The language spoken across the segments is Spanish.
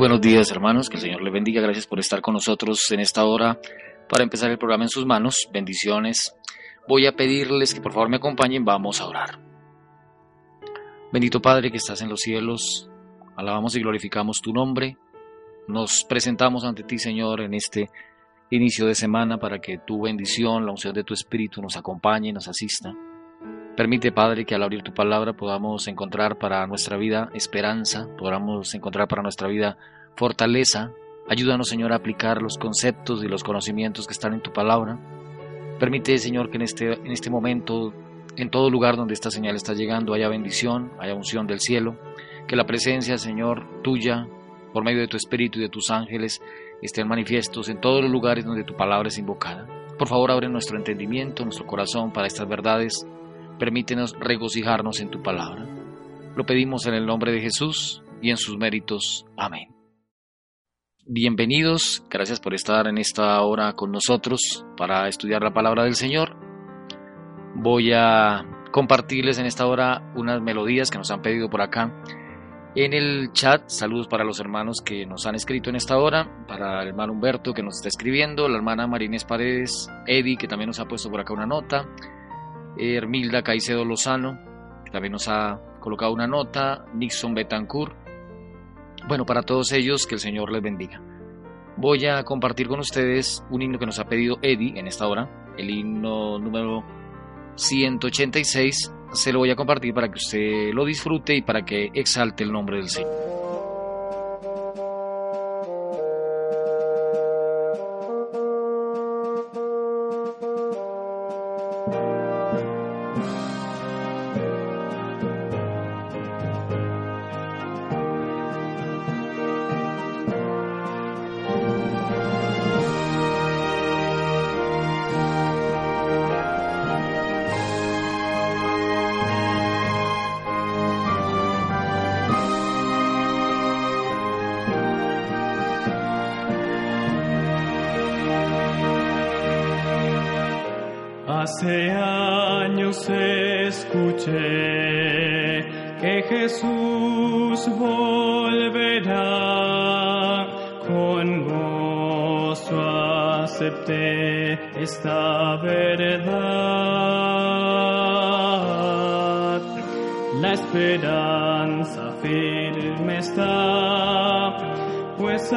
buenos días hermanos, que el Señor les bendiga, gracias por estar con nosotros en esta hora para empezar el programa en sus manos, bendiciones. Voy a pedirles que por favor me acompañen, vamos a orar. Bendito Padre que estás en los cielos, alabamos y glorificamos tu nombre, nos presentamos ante ti Señor en este inicio de semana para que tu bendición, la unción de tu Espíritu nos acompañe y nos asista. Permite, Padre, que al abrir tu palabra podamos encontrar para nuestra vida esperanza, podamos encontrar para nuestra vida fortaleza. Ayúdanos, Señor, a aplicar los conceptos y los conocimientos que están en tu palabra. Permite, Señor, que en este, en este momento, en todo lugar donde esta señal está llegando, haya bendición, haya unción del cielo. Que la presencia, Señor, tuya, por medio de tu Espíritu y de tus ángeles, estén manifiestos en todos los lugares donde tu palabra es invocada. Por favor, abre nuestro entendimiento, nuestro corazón para estas verdades Permítenos regocijarnos en tu palabra. Lo pedimos en el nombre de Jesús y en sus méritos. Amén. Bienvenidos, gracias por estar en esta hora con nosotros para estudiar la palabra del Señor. Voy a compartirles en esta hora unas melodías que nos han pedido por acá. En el chat, saludos para los hermanos que nos han escrito en esta hora, para el hermano Humberto que nos está escribiendo, la hermana Marines Paredes, Eddie que también nos ha puesto por acá una nota, Hermilda Caicedo Lozano, también nos ha colocado una nota, Nixon Betancourt. Bueno, para todos ellos, que el Señor les bendiga. Voy a compartir con ustedes un himno que nos ha pedido Eddie en esta hora, el himno número 186. Se lo voy a compartir para que usted lo disfrute y para que exalte el nombre del Señor. Hace años escuché que Jesús volverá, con gozo acepté esta verdad. La esperanza firme está, pues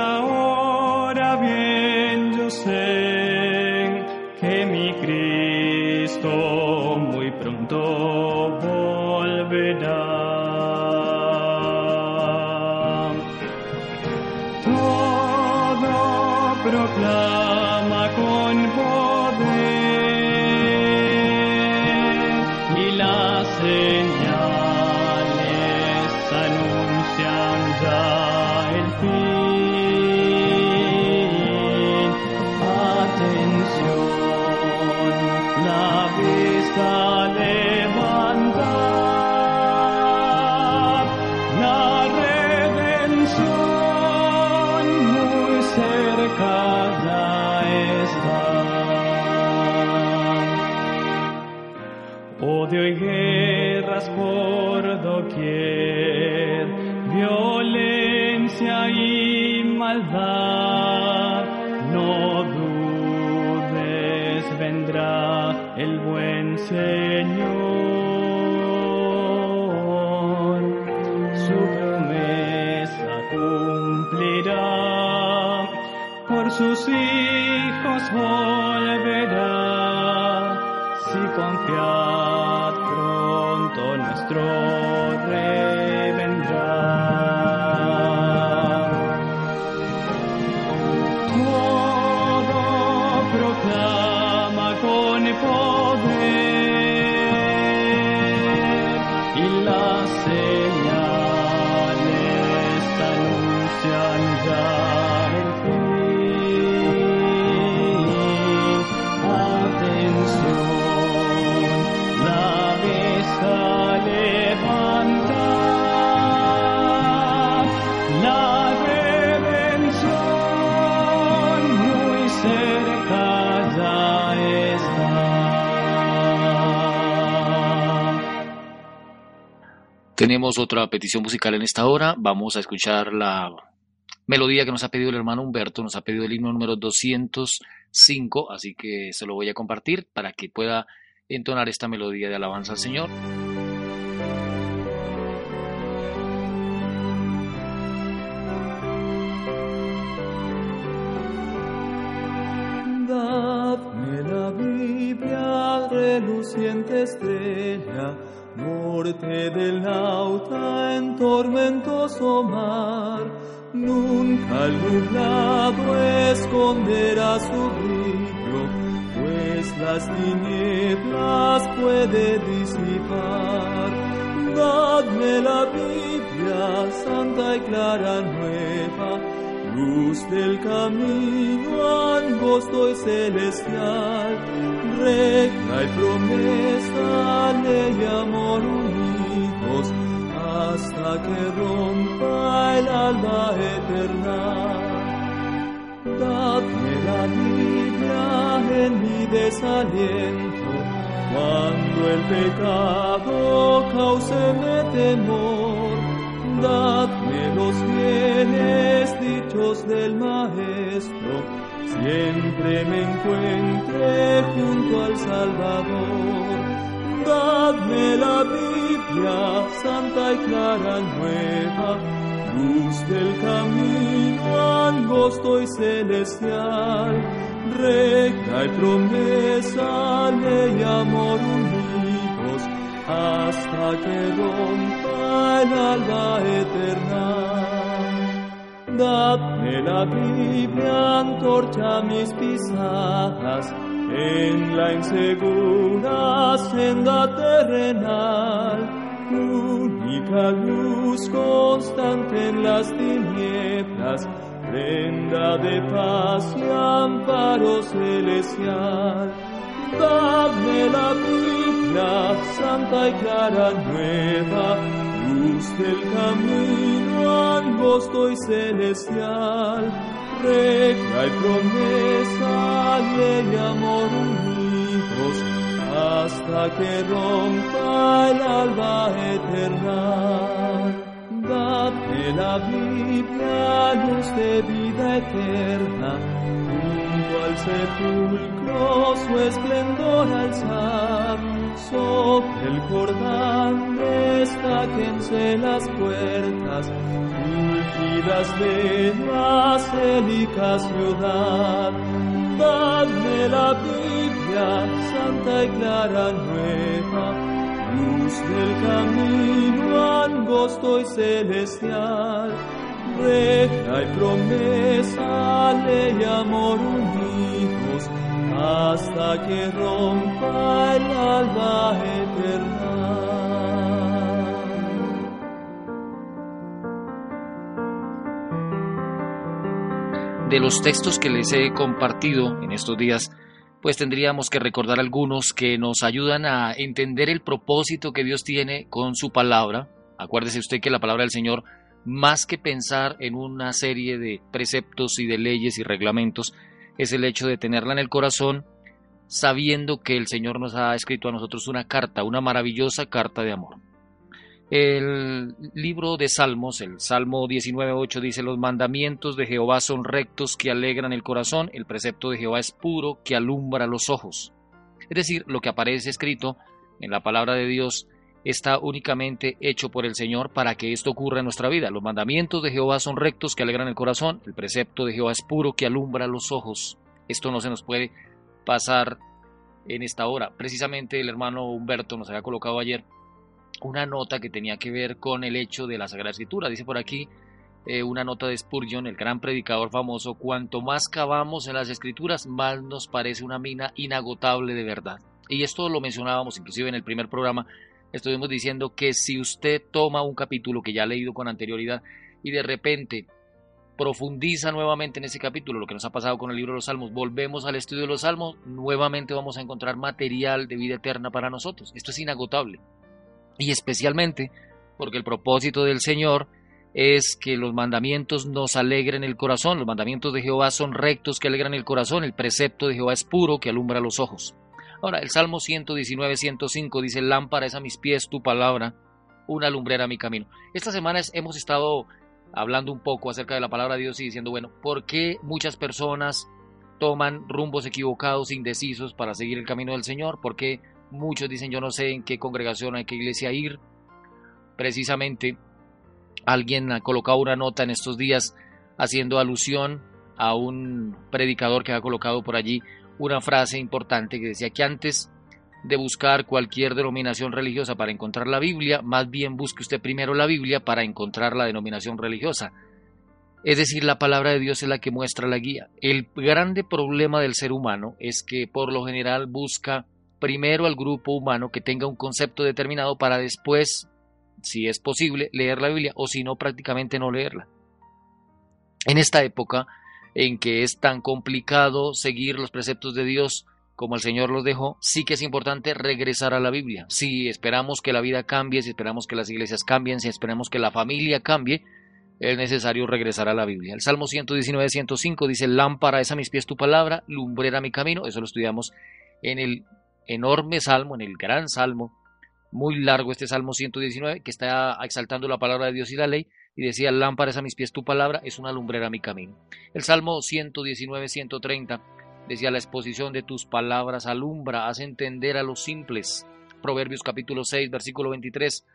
Confiad pronto nuestro Rey Tenemos otra petición musical en esta hora. Vamos a escuchar la melodía que nos ha pedido el hermano Humberto, nos ha pedido el himno número 205, así que se lo voy a compartir para que pueda entonar esta melodía de alabanza al Señor. Dadme la Biblia, reluciente estrella, norte del nauta en tormentoso mar. Nunca el nublado esconderá su brillo, pues las tinieblas puede disipar. Dadme la Biblia, santa y clara nueva, luz del camino angosto y celestial, regla y promesa, ley y amor unidos, hasta que rompa el alma eterna. Dadme la Biblia en mi desaliento, cuando el pecado causeme temor. Dadme los bienes dichos del Maestro, siempre me encuentre junto al Salvador. Dadme la Biblia, santa y clara nueva, luz del camino angosto y celestial, regla y promesa, ley y amor unidos, hasta que rompa el alba eterna. Dadme la Biblia, antorcha mis pisadas, en la insegura senda terrenal, única luz constante en las tinieblas, prenda de paz y amparo celestial. Dame la Biblia, santa y clara nueva, luz del camino angosto y celestial, regla y promesa, ley y amor unidos, hasta que rompa el alba eterna. Dame la Biblia, luz de vida eterna, junto al sepulcro su esplendor alzar, sobre el Jordán destáquense las puertas, ungidas de la ciudad. Dadme la Biblia, santa y clara nueva, luz del camino angosto y celestial, regla y promesa, ley y amor unidos, hasta que rompa el alba eterna. De los textos que les he compartido en estos días, pues tendríamos que recordar algunos que nos ayudan a entender el propósito que Dios tiene con su palabra. Acuérdese usted que la palabra del Señor, más que pensar en una serie de preceptos y de leyes y reglamentos, es el hecho de tenerla en el corazón, sabiendo que el Señor nos ha escrito a nosotros una carta, una maravillosa carta de amor. El libro de Salmos, el Salmo 19.8 dice, los mandamientos de Jehová son rectos que alegran el corazón, el precepto de Jehová es puro que alumbra los ojos. Es decir, lo que aparece escrito en la palabra de Dios está únicamente hecho por el Señor para que esto ocurra en nuestra vida. Los mandamientos de Jehová son rectos que alegran el corazón, el precepto de Jehová es puro que alumbra los ojos. Esto no se nos puede pasar en esta hora. Precisamente el hermano Humberto nos había colocado ayer una nota que tenía que ver con el hecho de la Sagrada Escritura. Dice por aquí eh, una nota de Spurgeon, el gran predicador famoso, cuanto más cavamos en las Escrituras, más nos parece una mina inagotable de verdad. Y esto lo mencionábamos inclusive en el primer programa, estuvimos diciendo que si usted toma un capítulo que ya ha leído con anterioridad y de repente profundiza nuevamente en ese capítulo, lo que nos ha pasado con el libro de los Salmos, volvemos al estudio de los Salmos, nuevamente vamos a encontrar material de vida eterna para nosotros. Esto es inagotable. Y especialmente porque el propósito del Señor es que los mandamientos nos alegren el corazón. Los mandamientos de Jehová son rectos que alegran el corazón. El precepto de Jehová es puro que alumbra los ojos. Ahora, el Salmo 119, 105 dice, lámpara es a mis pies tu palabra, una lumbrera a mi camino. Esta semana hemos estado hablando un poco acerca de la palabra de Dios y diciendo, bueno, ¿por qué muchas personas toman rumbos equivocados, indecisos para seguir el camino del Señor? ¿Por qué muchos dicen, yo no sé en qué congregación, en qué iglesia ir? Precisamente, alguien ha colocado una nota en estos días haciendo alusión a un predicador que ha colocado por allí una frase importante que decía que antes de buscar cualquier denominación religiosa para encontrar la Biblia, más bien busque usted primero la Biblia para encontrar la denominación religiosa. Es decir, la palabra de Dios es la que muestra la guía. El grande problema del ser humano es que por lo general busca primero al grupo humano que tenga un concepto determinado para después, si es posible, leer la Biblia o si no, prácticamente no leerla. En esta época en que es tan complicado seguir los preceptos de Dios, como el Señor los dejó, sí que es importante regresar a la Biblia. Si esperamos que la vida cambie, si esperamos que las iglesias cambien, si esperamos que la familia cambie, es necesario regresar a la Biblia. El Salmo 119, 105 dice, lámpara es a mis pies tu palabra, lumbrera mi camino. Eso lo estudiamos en el enorme salmo, en el gran salmo, muy largo este Salmo 119, que está exaltando la palabra de Dios y la ley, y decía, lámpara es a mis pies tu palabra, es una lumbrera mi camino. El Salmo 119, 130 Decía la exposición de tus palabras alumbra, hace entender a los simples. Proverbios capítulo 6, versículo 23.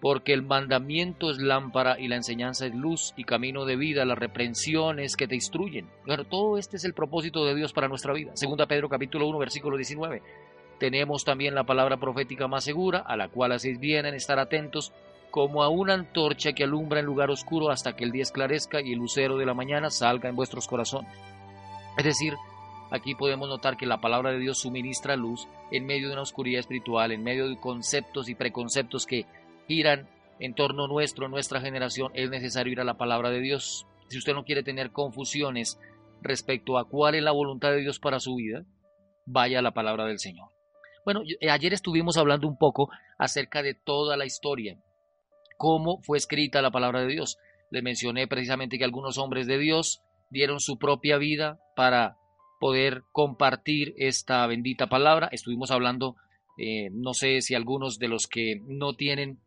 Porque el mandamiento es lámpara y la enseñanza es luz y camino de vida, las reprensiones que te instruyen. Bueno, todo este es el propósito de Dios para nuestra vida. Segunda Pedro capítulo 1, versículo 19. Tenemos también la palabra profética más segura, a la cual hacéis bien en estar atentos, como a una antorcha que alumbra en lugar oscuro hasta que el día esclarezca y el lucero de la mañana salga en vuestros corazones. Es decir, Aquí podemos notar que la palabra de Dios suministra luz en medio de una oscuridad espiritual, en medio de conceptos y preconceptos que giran en torno nuestro, nuestra generación. Es necesario ir a la palabra de Dios. Si usted no quiere tener confusiones respecto a cuál es la voluntad de Dios para su vida, vaya a la palabra del Señor. Bueno, eh, ayer estuvimos hablando un poco acerca de toda la historia, cómo fue escrita la palabra de Dios. Le mencioné precisamente que algunos hombres de Dios dieron su propia vida para poder compartir esta bendita palabra. Estuvimos hablando, eh, no sé si algunos de los que no tienen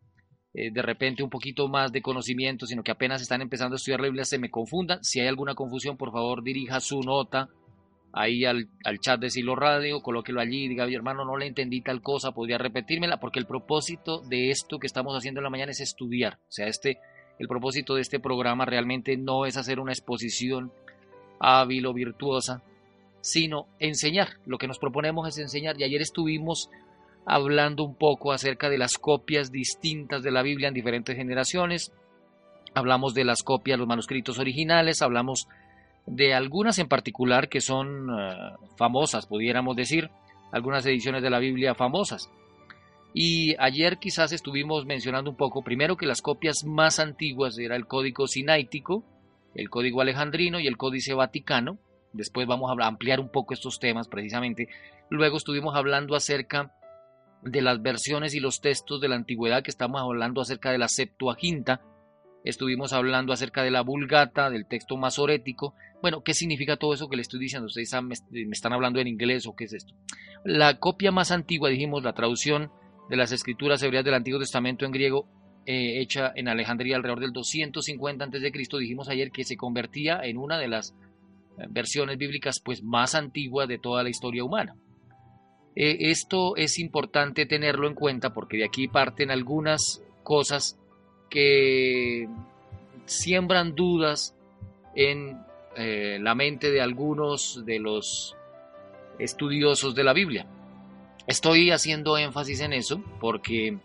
eh, de repente un poquito más de conocimiento, sino que apenas están empezando a estudiar la Biblia, se me confundan. Si hay alguna confusión, por favor dirija su nota ahí al, al chat de Silo Radio, colóquelo allí, diga, mi hermano, no le entendí tal cosa, podría repetírmela, porque el propósito de esto que estamos haciendo en la mañana es estudiar. O sea, este, el propósito de este programa realmente no es hacer una exposición hábil o virtuosa, sino enseñar. Lo que nos proponemos es enseñar. Y ayer estuvimos hablando un poco acerca de las copias distintas de la Biblia en diferentes generaciones. Hablamos de las copias, los manuscritos originales, hablamos algunas en particular que son eh, famosas, pudiéramos decir, algunas ediciones de la Biblia famosas. Y ayer quizás estuvimos mencionando un poco, primero que las copias más antiguas era el código sinaítico, el código alejandrino y el códice vaticano, Después vamos a ampliar un poco estos temas precisamente. Luego estuvimos hablando acerca de las versiones y los textos de la antigüedad, que estamos hablando acerca de la Septuaginta, estuvimos hablando acerca de la Vulgata, del texto masorético. Bueno, ¿qué significa todo eso que le estoy diciendo? Ustedes me están hablando en inglés o qué es esto. La copia más antigua, dijimos, la traducción de las escrituras hebreas del Antiguo Testamento en griego, eh, hecha en Alejandría alrededor del 250 a.C., dijimos ayer que se convertía en una de las versiones bíblicas pues más antiguas de toda la historia humana. Eh, esto es importante tenerlo en cuenta porque de aquí parten algunas cosas que siembran dudas en eh, la mente de algunos de los estudiosos de la Biblia. Estoy haciendo énfasis en eso porque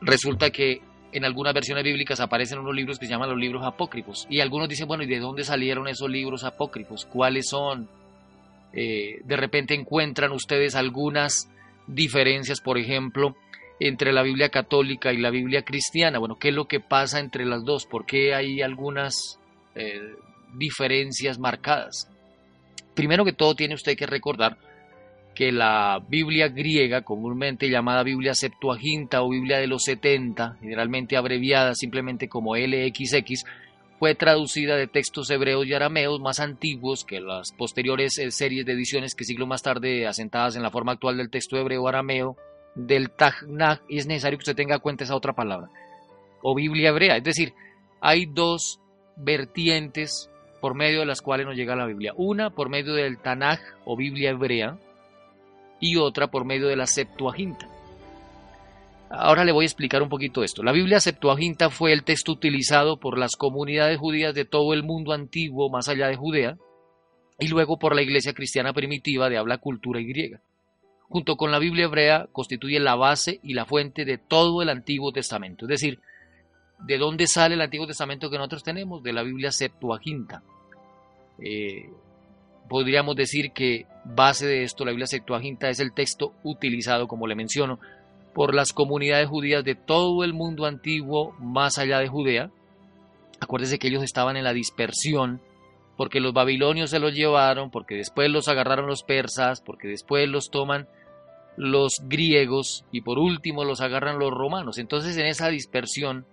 resulta que en algunas versiones bíblicas aparecen unos libros que se llaman los libros apócrifos. Y algunos dicen, bueno, ¿y de dónde salieron esos libros apócrifos? ¿Cuáles son? Eh, de repente encuentran ustedes algunas diferencias, por ejemplo, entre la Biblia católica y la Biblia cristiana. Bueno, ¿qué es lo que pasa entre las dos? ¿Por qué hay algunas eh, diferencias marcadas? Primero que todo tiene usted que recordar que la Biblia griega, comúnmente llamada Biblia Septuaginta o Biblia de los 70, generalmente abreviada simplemente como LXX, fue traducida de textos hebreos y arameos más antiguos que las posteriores eh, series de ediciones que siglo más tarde asentadas en la forma actual del texto hebreo arameo del Tanaj, y es necesario que usted tenga en cuenta esa otra palabra. o Biblia hebrea. Es decir, hay dos vertientes por medio de las cuales nos llega la Biblia. Una por medio del Tanaj o Biblia hebrea y otra por medio de la Septuaginta. Ahora le voy a explicar un poquito esto. La Biblia Septuaginta fue el texto utilizado por las comunidades judías de todo el mundo antiguo más allá de Judea y luego por la iglesia cristiana primitiva de habla cultura y griega. Junto con la Biblia hebrea constituye la base y la fuente de todo el Antiguo Testamento. Es decir, ¿de dónde sale el Antiguo Testamento que nosotros tenemos? De la Biblia Septuaginta. Eh, podríamos decir que base de esto, la Biblia Septuaginta es el texto utilizado, como le menciono, por las comunidades judías de todo el mundo antiguo más allá de Judea. Acuérdese que ellos estaban en la dispersión porque los babilonios se los llevaron, porque después los agarraron los persas, porque después los toman los griegos y por último los agarran los romanos. Entonces en esa dispersión,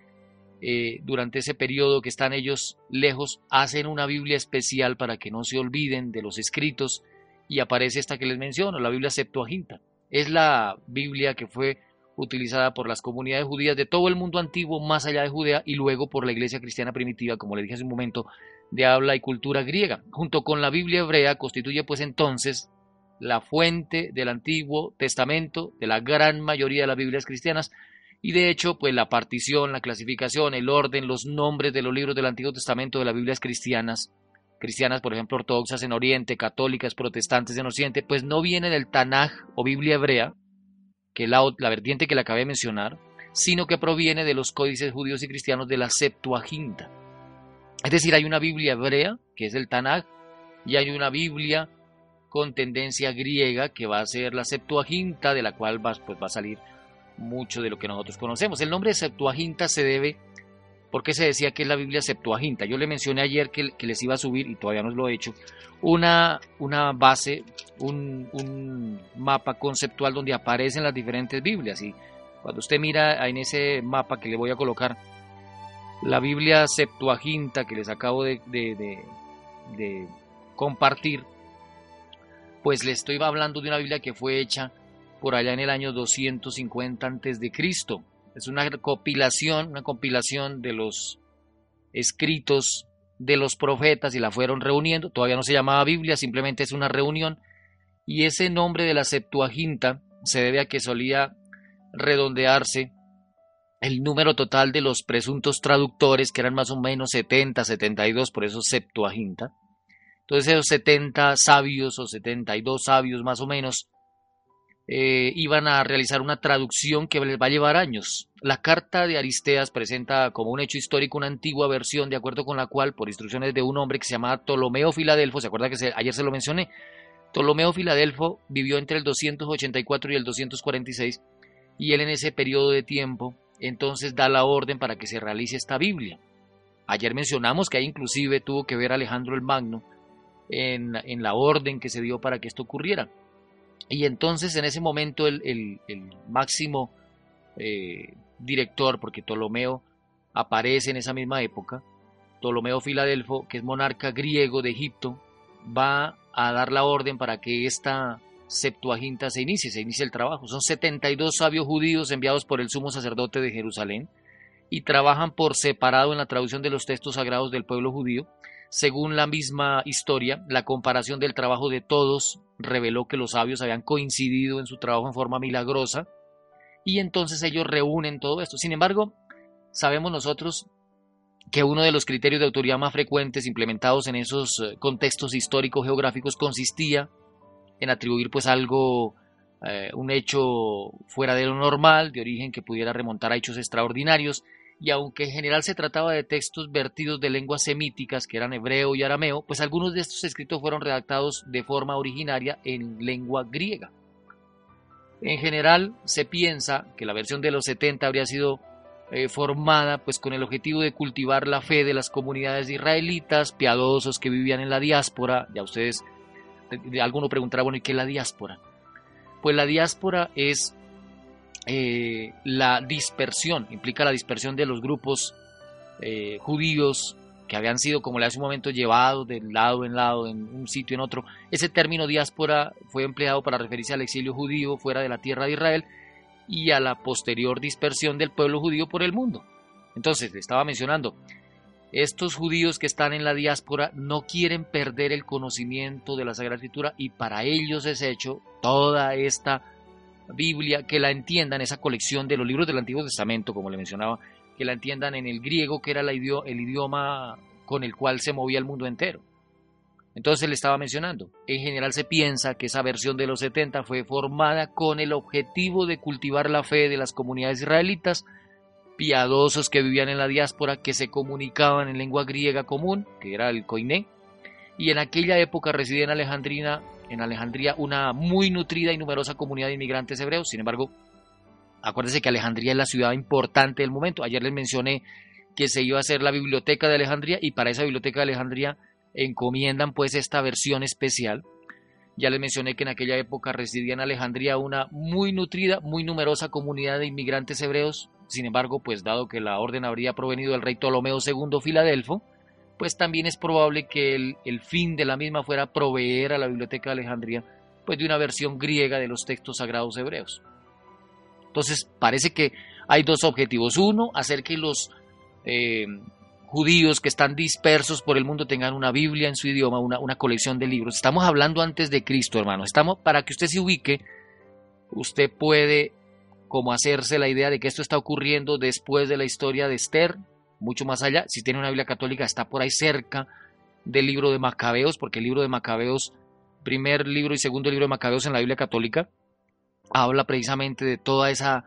eh, durante ese periodo que están ellos lejos, hacen una Biblia especial para que no se olviden de los escritos y aparece esta que les menciono, la Biblia Septuaginta. Es la Biblia que fue utilizada por las comunidades judías de todo el mundo antiguo más allá de Judea y luego por la iglesia cristiana primitiva, como le dije hace un momento, de habla y cultura griega. Junto con la Biblia hebrea constituye pues entonces la fuente del Antiguo Testamento de la gran mayoría de las Biblias cristianas y de hecho pues la partición, la clasificación, el orden, los nombres de los libros del Antiguo Testamento de las Biblias cristianas, cristianas por ejemplo ortodoxas en Oriente, católicas, protestantes en Occidente, pues no viene del Tanaj o Biblia hebrea, que la, la vertiente que le acabé de mencionar, sino que proviene de los códices judíos y cristianos de la Septuaginta. Es decir, hay una Biblia hebrea, que es el Tanakh, y hay una Biblia con tendencia griega, que va a ser la Septuaginta, de la cual va, pues, va a salir mucho de lo que nosotros conocemos. El nombre de Septuaginta se debe, porque se decía que es la Biblia Septuaginta. Yo le mencioné ayer que, les iba a subir, y todavía no lo he hecho, una, una base, un, un mapa conceptual donde aparecen las diferentes Biblias. Y cuando usted mira en ese mapa que le voy a colocar, la Biblia Septuaginta que les acabo de, compartir, pues le estoy hablando de una Biblia que fue hecha por allá en el año 250 antes de Cristo. Es una compilación, una compilación de los escritos de los profetas y la fueron reuniendo. Todavía no se llamaba Biblia, simplemente es una reunión. Y ese nombre de la Septuaginta se debe a que solía redondearse el número total de los presuntos traductores, que eran más o menos 70, 72, por eso Septuaginta. Entonces esos 70 sabios o 72 sabios más o menos eh, iban a realizar una traducción que les va a llevar años. La carta de Aristeas presenta como un hecho histórico una antigua versión de acuerdo con la cual, por instrucciones de un hombre que se llamaba Ptolomeo Filadelfo, ¿se acuerda que ayer se lo mencioné? Ptolomeo Filadelfo vivió entre el 284 y el 246 y él en ese periodo de tiempo entonces da la orden para que se realice esta Biblia. Ayer mencionamos que ahí inclusive tuvo que ver Alejandro el Magno en, la orden que se dio para que esto ocurriera. Y entonces en ese momento el, máximo eh, director, porque Ptolomeo aparece en esa misma época, Ptolomeo Filadelfo, que es monarca griego de Egipto, va a dar la orden para que esta Septuaginta se inicia, se inicia el trabajo. Son 72 sabios judíos enviados por el sumo sacerdote de Jerusalén y trabajan por separado en la traducción de los textos sagrados del pueblo judío. Según la misma historia, la comparación del trabajo de todos reveló que los sabios habían coincidido en su trabajo en forma milagrosa y entonces ellos reúnen todo esto. Sin embargo, sabemos nosotros que uno de los criterios de autoridad más frecuentes implementados en esos eh, contextos históricos geográficos consistía en atribuir pues algo, eh, un hecho fuera de lo normal, de origen que pudiera remontar a hechos extraordinarios, y aunque en general se trataba de textos vertidos de lenguas semíticas, que eran hebreo y arameo, pues algunos de estos escritos fueron redactados de forma originaria en lengua griega. En general se piensa que la versión de los 70 habría sido eh, formada pues con el objetivo de cultivar la fe de las comunidades israelitas, piadosos que vivían en la diáspora, ya ustedes alguno preguntará, bueno, ¿y qué es la diáspora? Pues la diáspora es eh, la dispersión, implica la dispersión de los grupos eh, judíos que habían sido, como le hace un momento, llevados de lado en lado, en un sitio en otro. Ese término diáspora fue empleado para referirse al exilio judío fuera de la tierra de Israel y a la posterior dispersión del pueblo judío por el mundo. Entonces, le estaba mencionando, estos judíos que están en la diáspora no quieren perder el conocimiento de la Sagrada Escritura y para ellos es hecho toda esta Biblia, que la entiendan, esa colección de los libros del Antiguo Testamento, como le mencionaba, que la entiendan en el griego, que era el idioma con el cual se movía el mundo entero. Entonces le estaba mencionando, en general se piensa que esa versión de los 70 fue formada con el objetivo de cultivar la fe de las comunidades israelitas piadosos que vivían en la diáspora, que se comunicaban en lengua griega común, que era el koiné, y en aquella época residía en Alejandría, en Alejandría una muy nutrida y numerosa comunidad de inmigrantes hebreos. Sin embargo, acuérdense que Alejandría es la ciudad importante del momento. Ayer les mencioné que se iba a hacer la biblioteca de Alejandría y para esa biblioteca de Alejandría encomiendan pues esta versión especial. Ya les mencioné que en aquella época residía en Alejandría una muy nutrida, muy numerosa comunidad de inmigrantes hebreos sin embargo, pues dado que la orden habría provenido del rey Ptolomeo II Filadelfo, pues también es probable que el, fin de la misma fuera proveer a la Biblioteca de Alejandría pues de una versión griega de los textos sagrados hebreos. Entonces, parece que hay dos objetivos. Uno, hacer que los eh, judíos que están dispersos por el mundo tengan una Biblia en su idioma, una, una, colección de libros. Estamos hablando antes de Cristo, hermano. Estamos, para que usted se ubique, usted puede como hacerse la idea de que esto está ocurriendo después de la historia de Esther, mucho más allá. Si tiene una Biblia católica, está por ahí cerca del libro de Macabeos, porque el libro de Macabeos, primer libro y segundo libro de Macabeos en la Biblia católica, habla precisamente de toda esa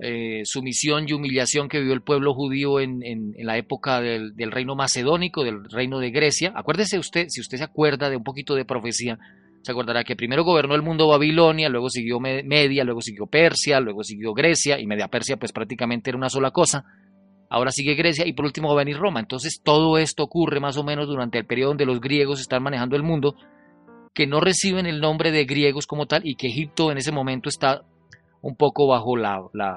eh, sumisión y humillación que vivió el pueblo judío en, la época del, del, reino macedónico, del reino de Grecia. Acuérdese usted, si usted se acuerda de un poquito de profecía, se acordará que primero gobernó el mundo Babilonia, luego siguió Media, luego siguió Persia, luego siguió Grecia, y Media Persia pues prácticamente era una sola cosa. Ahora sigue Grecia y por último va a venir Roma. Entonces todo esto ocurre más o menos durante el periodo donde los griegos están manejando el mundo, que no reciben el nombre de griegos como tal y que Egipto en ese momento está un poco bajo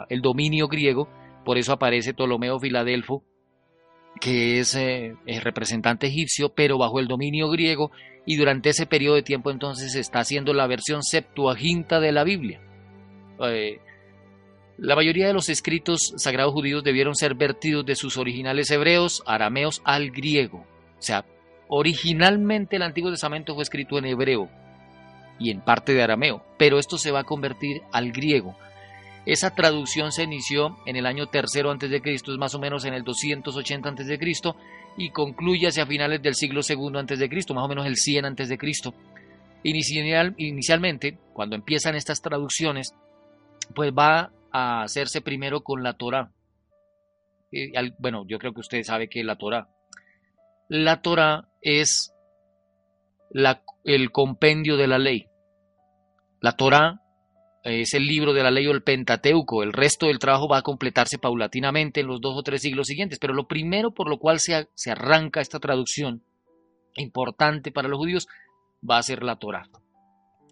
el dominio griego. Por eso aparece Ptolomeo Filadelfo, que es eh, el representante egipcio, pero bajo el dominio griego y durante ese periodo de tiempo entonces se está haciendo la versión septuaginta de la Biblia. Eh, la mayoría de los escritos sagrados judíos debieron ser vertidos de sus originales hebreos, arameos al griego. O sea, originalmente el Antiguo Testamento fue escrito en hebreo y en parte de arameo, pero esto se va a convertir al griego. Esa traducción se inició en el año tercero antes de Cristo, es más o menos en el 280 antes de Cristo, y concluye hacia finales del siglo II antes de Cristo, más o menos el 100 antes de Cristo. Inicial, inicialmente, cuando empiezan estas traducciones, pues va a hacerse primero con la Torá. Eh, bueno, yo creo que usted sabe que la Torá. La Torá es el compendio de la ley. La Torá es el libro de la ley o el Pentateuco. El resto del trabajo va a completarse paulatinamente en los dos o tres siglos siguientes. Pero lo primero por lo cual se, se arranca esta traducción importante para los judíos va a ser la Torah.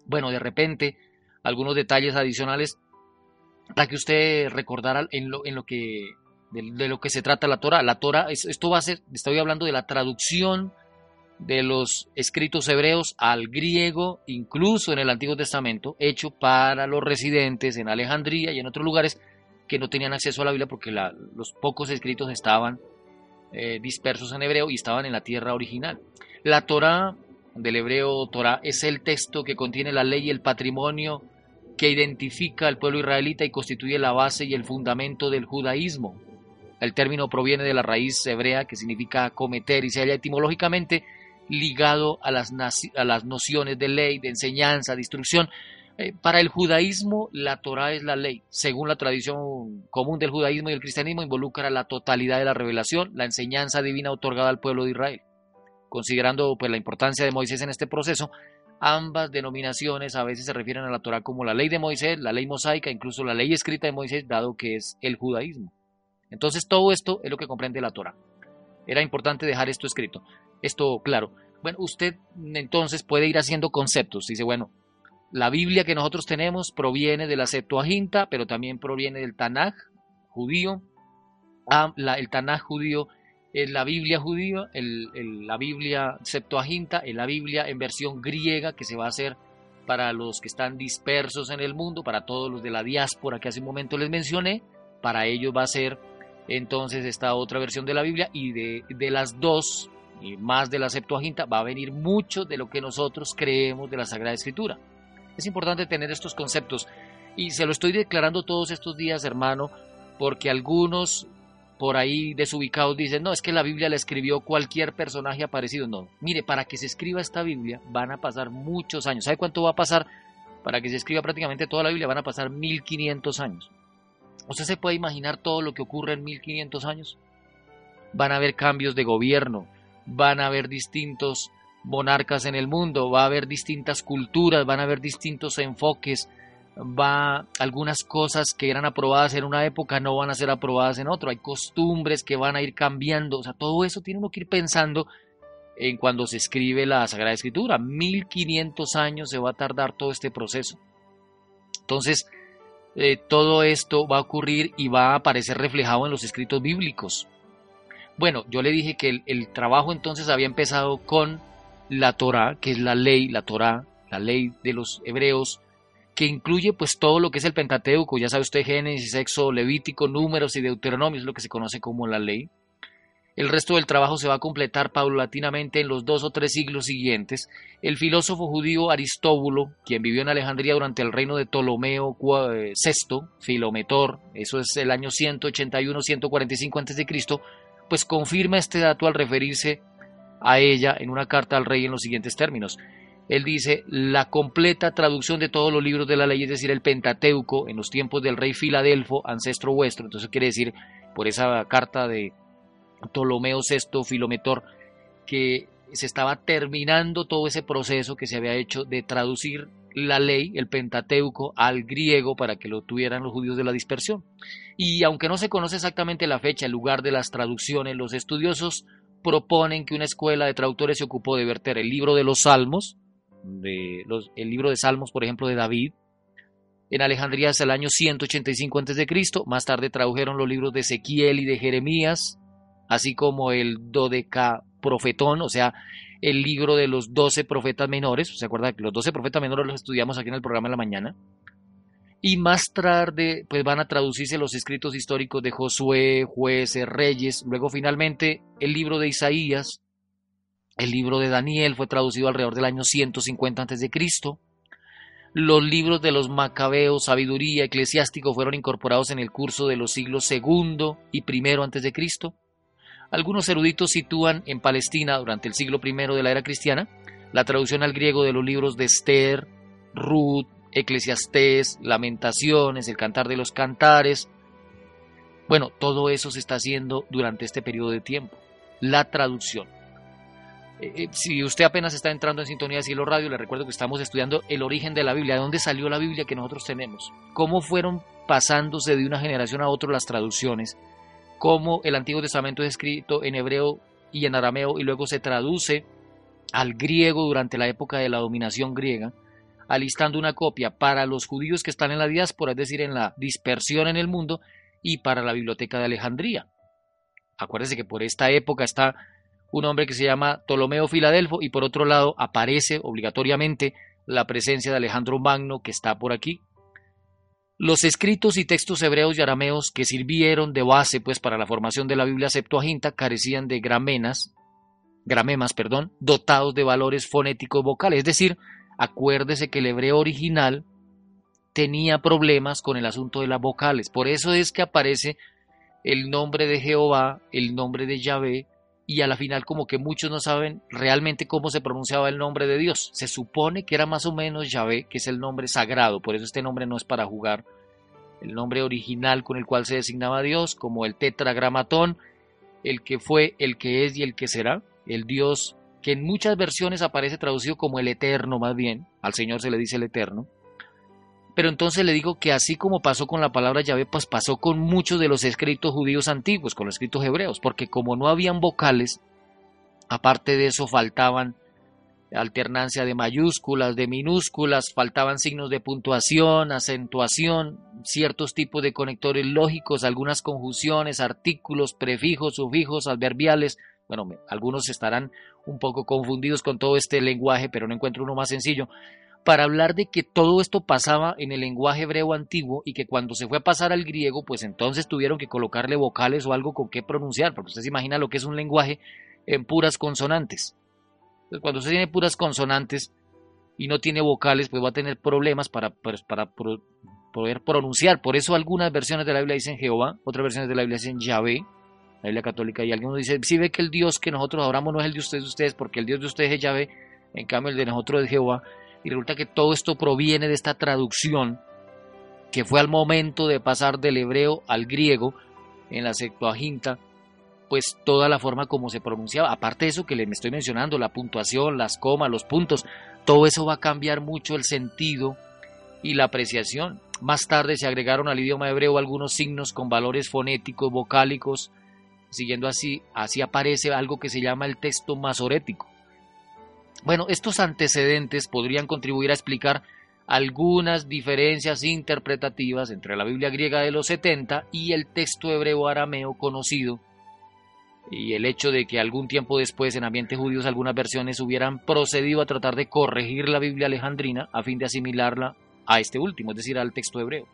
Bueno, de repente, algunos detalles adicionales para que usted recordara en lo, en lo que de, lo que se trata la Torah. La Torah, esto va a ser, estoy hablando de la traducción de los escritos hebreos al griego, incluso en el Antiguo Testamento, hecho para los residentes en Alejandría y en otros lugares que no tenían acceso a la Biblia porque los pocos escritos estaban eh, dispersos en hebreo y estaban en la tierra original. La Torah del hebreo Torah es el texto que contiene la ley y el patrimonio que identifica al pueblo israelita y constituye la base y el fundamento del judaísmo. El término proviene de la raíz hebrea que significa cometer y se halla etimológicamente ligado a las, a las nociones de ley, de enseñanza, de instrucción. Eh, para el judaísmo, la Torah es la ley. Según la tradición común del judaísmo y el cristianismo, involucra la totalidad de la revelación, la enseñanza divina otorgada al pueblo de Israel. Considerando pues, la importancia de Moisés en este proceso, ambas denominaciones a veces se refieren a la Torah como la ley de Moisés, la ley mosaica, incluso la ley escrita de Moisés, dado que es el judaísmo. Entonces todo esto es lo que comprende la Torah. Era importante dejar esto escrito esto claro. Bueno, usted entonces puede ir haciendo conceptos. Dice, bueno, la Biblia que nosotros tenemos proviene de la Septuaginta, pero también proviene del Tanaj judío. Ah, el Tanaj judío es la Biblia judía, la Biblia Septuaginta es la Biblia en versión griega que se va a hacer para los que están dispersos en el mundo, para todos los de la diáspora que hace un momento les mencioné. Para ellos va a ser entonces esta otra versión de la Biblia y de, de las dos, y más de la Septuaginta, va a venir mucho de lo que nosotros creemos de la Sagrada Escritura. Es importante tener estos conceptos y se lo estoy declarando todos estos días, hermano, porque algunos por ahí desubicados dicen, no, es que la Biblia la escribió cualquier personaje aparecido. No, mire, para que se escriba esta Biblia van a pasar muchos años. ¿Sabe cuánto va a pasar? Para que se escriba prácticamente toda la Biblia van a pasar 1500 años. ¿Usted se puede imaginar todo lo que ocurre en 1500 años? Van a haber cambios de gobierno, van a haber distintos monarcas en el mundo, va a haber distintas culturas, van a haber distintos enfoques, va algunas cosas que eran aprobadas en una época no van a ser aprobadas en otra, hay costumbres que van a ir cambiando, o sea, todo eso tiene uno que ir pensando en cuando se escribe la Sagrada Escritura, 1500 años se va a tardar todo este proceso. Entonces, eh, todo esto va a ocurrir y va a aparecer reflejado en los escritos bíblicos. Bueno, yo le dije que el, trabajo entonces había empezado con la Torah, que es la ley, la Torah, la ley de los hebreos, que incluye pues todo lo que es el Pentateuco, ya sabe usted Génesis, Éxodo, Levítico, Números y Deuteronomio, es lo que se conoce como la ley. El resto del trabajo se va a completar paulatinamente en los dos o tres siglos siguientes. El filósofo judío Aristóbulo, quien vivió en Alejandría durante el reino de Ptolomeo VI, eh, Filometor, eso es el año 181-145 a.C., pues confirma este dato al referirse a ella en una carta al rey en los siguientes términos él dice la completa traducción de todos los libros de la ley, es decir, el Pentateuco en los tiempos del rey Filadelfo, ancestro vuestro. Entonces quiere decir, por esa carta de Ptolomeo VI, Filometor, que se estaba terminando todo ese proceso que se había hecho de traducir la ley, el Pentateuco, al griego para que lo tuvieran los judíos de la dispersión. Y aunque no se conoce exactamente la fecha, el lugar de las traducciones, los estudiosos proponen que una escuela de traductores se ocupó de verter el libro de los Salmos, de los, el libro de Salmos, por ejemplo, de David, en Alejandría hasta el año 185 a.C. Más tarde tradujeron los libros de Ezequiel y de Jeremías, así como el Dodecaprofetón, o sea, el libro de los doce profetas menores. ¿Se acuerda que los doce profetas menores los estudiamos aquí en el programa de la mañana? Y más tarde, pues van a traducirse los escritos históricos de Josué, jueces, reyes. Luego, finalmente, el libro de Isaías, el libro de Daniel fue traducido alrededor del año 150 a.C. Los libros de los Macabeos, sabiduría, eclesiástico fueron incorporados en el curso de los siglos segundo y de Cristo. Algunos eruditos sitúan en Palestina durante el siglo I de la era cristiana la traducción al griego de los libros de Esther, Ruth, Eclesiastés, Lamentaciones, el Cantar de los Cantares. Bueno, todo eso se está haciendo durante este periodo de tiempo. La traducción. Eh, eh, si usted apenas está entrando en sintonía de Cielo Radio, le recuerdo que estamos estudiando el origen de la Biblia, de dónde salió la Biblia que nosotros tenemos, cómo fueron pasándose de una generación a otra las traducciones, cómo el Antiguo Testamento es escrito en hebreo y en arameo y luego se traduce al griego durante la época de la dominación griega, alistando una copia para los judíos que están en la diáspora, es decir, en la dispersión en el mundo, y para la Biblioteca de Alejandría. Acuérdese que por esta época está un hombre que se llama Ptolomeo Filadelfo y por otro lado aparece obligatoriamente la presencia de Alejandro Magno que está por aquí. Los escritos y textos hebreos y arameos que sirvieron de base pues para la formación de la Biblia Septuaginta carecían de gramenas, gramemas, perdón, dotados de valores fonéticos vocales, es decir, acuérdese que el hebreo original tenía problemas con el asunto de las vocales, por eso es que aparece el nombre de Jehová, el nombre de Yahvé, y a la final como que muchos no saben realmente cómo se pronunciaba el nombre de Dios. Se supone que era más o menos Yahvé, que es el nombre sagrado, por eso este nombre no es para jugar. El nombre original con el cual se designaba Dios, como el tetragramatón, el que fue, el que es y el que será, el Dios que en muchas versiones aparece traducido como el eterno más bien, al Señor se le dice el eterno, pero entonces le digo que así como pasó con la palabra llave, pues pasó con muchos de los escritos judíos antiguos, con los escritos hebreos, porque como no habían vocales, aparte de eso faltaban alternancia de mayúsculas, de minúsculas, faltaban signos de puntuación, acentuación, ciertos tipos de conectores lógicos, algunas conjunciones, artículos, prefijos, sufijos, adverbiales. Bueno, algunos estarán un poco confundidos con todo este lenguaje, pero no encuentro uno más sencillo para hablar de que todo esto pasaba en el lenguaje hebreo antiguo y que cuando se fue a pasar al griego, pues entonces tuvieron que colocarle vocales o algo con qué pronunciar, porque usted se imagina lo que es un lenguaje en puras consonantes. Entonces, cuando usted tiene puras consonantes y no tiene vocales, pues va a tener problemas para, pues, para poder pronunciar. Por eso algunas versiones de la Biblia dicen Jehová, otras versiones de la Biblia dicen Yahvé, la Biblia católica, y algunos dicen, si ve que el Dios que nosotros adoramos no es el de ustedes, ustedes, porque el Dios de ustedes es Yahvé, en cambio el de nosotros es Jehová. Y resulta que todo esto proviene de esta traducción que fue al momento de pasar del hebreo al griego en la Septuaginta, pues toda la forma como se pronunciaba. Aparte de eso que le estoy mencionando, la puntuación, las comas, los puntos, todo eso va a cambiar mucho el sentido y la apreciación. Más tarde se agregaron al idioma hebreo algunos signos con valores fonéticos, vocálicos, siguiendo así, así aparece algo que se llama el texto masorético. Bueno, estos antecedentes podrían contribuir a explicar algunas diferencias interpretativas entre la Biblia griega de los 70 y el texto hebreo arameo conocido, y el hecho de que algún tiempo después en ambientes judíos algunas versiones hubieran procedido a tratar de corregir la Biblia alejandrina a fin de asimilarla a este último, es decir, al texto hebreo.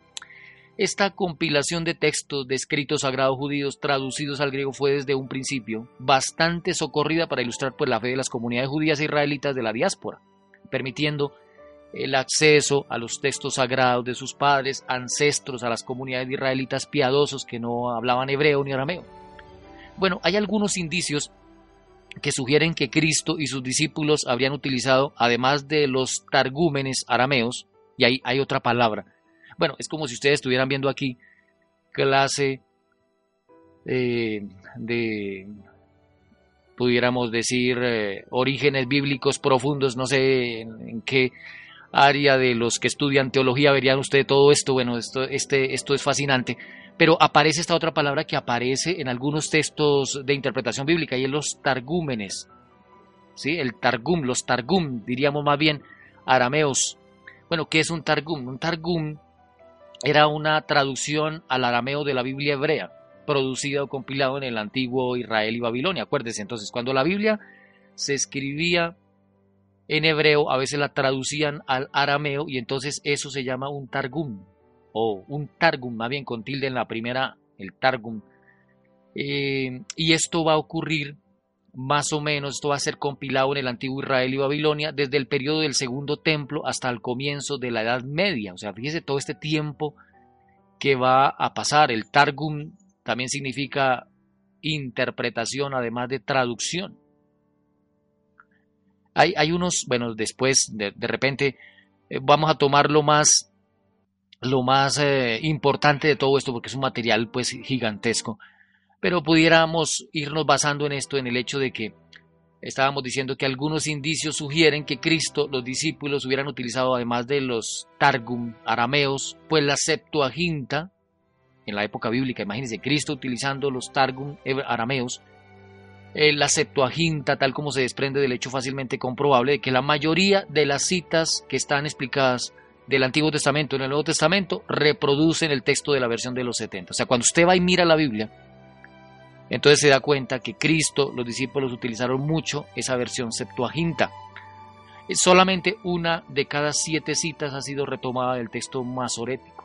Esta compilación de textos de escritos sagrados judíos traducidos al griego fue desde un principio bastante socorrida para ilustrar pues, la fe de las comunidades judías e israelitas de la diáspora, permitiendo el acceso a los textos sagrados de sus padres, ancestros, a las comunidades israelitas piadosos que no hablaban hebreo ni arameo. Bueno, hay algunos indicios que sugieren que Cristo y sus discípulos habrían utilizado, además de los targúmenes arameos, y ahí hay otra palabra, bueno, es como si ustedes estuvieran viendo aquí clase eh, de, pudiéramos decir, eh, orígenes bíblicos profundos, no sé en, qué área de los que estudian teología verían ustedes todo esto, bueno, esto, este, esto es fascinante, pero aparece esta otra palabra que aparece en algunos textos de interpretación bíblica y en los targúmenes, ¿sí? el targum, los targum, diríamos más bien arameos. Bueno, ¿qué es un targum? Un targum era una traducción al arameo de la Biblia hebrea, producida o compilado en el antiguo Israel y Babilonia. Acuérdese, entonces, cuando la Biblia se escribía en hebreo, a veces la traducían al arameo y entonces eso se llama un targum, o un targum, más bien con tilde en la primera, el targum. Eh, y esto va a ocurrir más o menos, esto va a ser compilado en el antiguo Israel y Babilonia desde el periodo del segundo templo hasta el comienzo de la Edad Media. O sea, fíjese todo este tiempo que va a pasar. El Targum también significa interpretación, además de traducción. Hay, hay unos, bueno, después de, repente eh, vamos a tomar lo más, lo más eh, importante de todo esto porque es un material pues gigantesco pero pudiéramos irnos basando en esto, en el hecho de que estábamos diciendo que algunos indicios sugieren que Cristo, los discípulos hubieran utilizado además de los Targum arameos, pues la Septuaginta, en la época bíblica, imagínense, Cristo utilizando los Targum arameos, eh, la Septuaginta, tal como se desprende del hecho fácilmente comprobable de que la mayoría de las citas que están explicadas del Antiguo Testamento en el Nuevo Testamento reproducen el texto de la versión de los 70. O sea, cuando usted va y mira la Biblia, entonces se da cuenta que Cristo, los discípulos utilizaron mucho esa versión Septuaginta. Solamente una de cada siete citas ha sido retomada del texto masorético.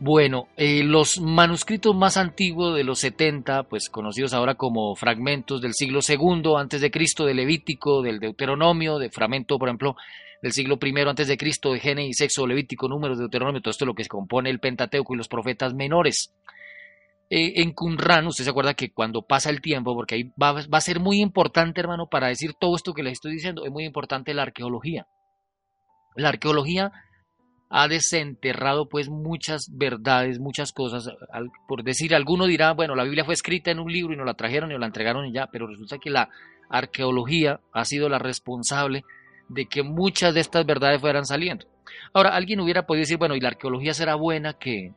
Bueno, eh, los manuscritos más antiguos de los 70, pues conocidos ahora como fragmentos del siglo II antes de Cristo, del Levítico, del Deuteronomio, de fragmento, por ejemplo, del siglo I antes de Cristo, de Génesis, Sexo, Levítico, Números, Deuteronomio, todo esto es lo que se compone el Pentateuco y los profetas menores. Eh, en Qumran, usted se acuerda que cuando pasa el tiempo, porque ahí va, a ser muy importante, hermano, para decir todo esto que les estoy diciendo, es muy importante la arqueología. La arqueología ha desenterrado pues muchas verdades, muchas cosas. por decir, alguno dirá, bueno, la Biblia fue escrita en un libro y nos la trajeron y nos la entregaron y ya, pero resulta que la arqueología ha sido la responsable de que muchas de estas verdades fueran saliendo. Ahora, alguien hubiera podido decir, bueno, ¿y la arqueología será buena que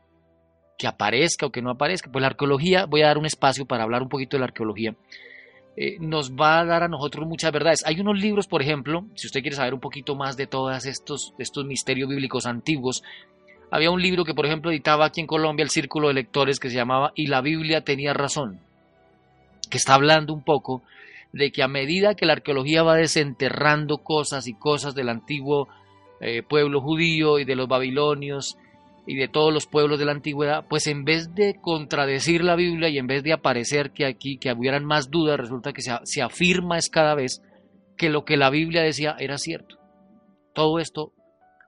que aparezca o que no aparezca. Pues la arqueología, voy a dar un espacio para hablar un poquito de la arqueología, eh, nos va a dar a nosotros muchas verdades. Hay unos libros, por ejemplo, si usted quiere saber un poquito más de todos estos, estos misterios bíblicos antiguos, había un libro que, por ejemplo, editaba aquí en Colombia el Círculo de Lectores que se llamaba Y la Biblia tenía razón, que está hablando un poco de que a medida que la arqueología va desenterrando cosas y cosas del antiguo eh, pueblo judío y de los babilonios y de todos los pueblos de la antigüedad, pues en vez de contradecir la Biblia y en vez de aparecer que aquí que hubieran más dudas, resulta que se, se afirma es cada vez que lo que la Biblia decía era cierto. Todo esto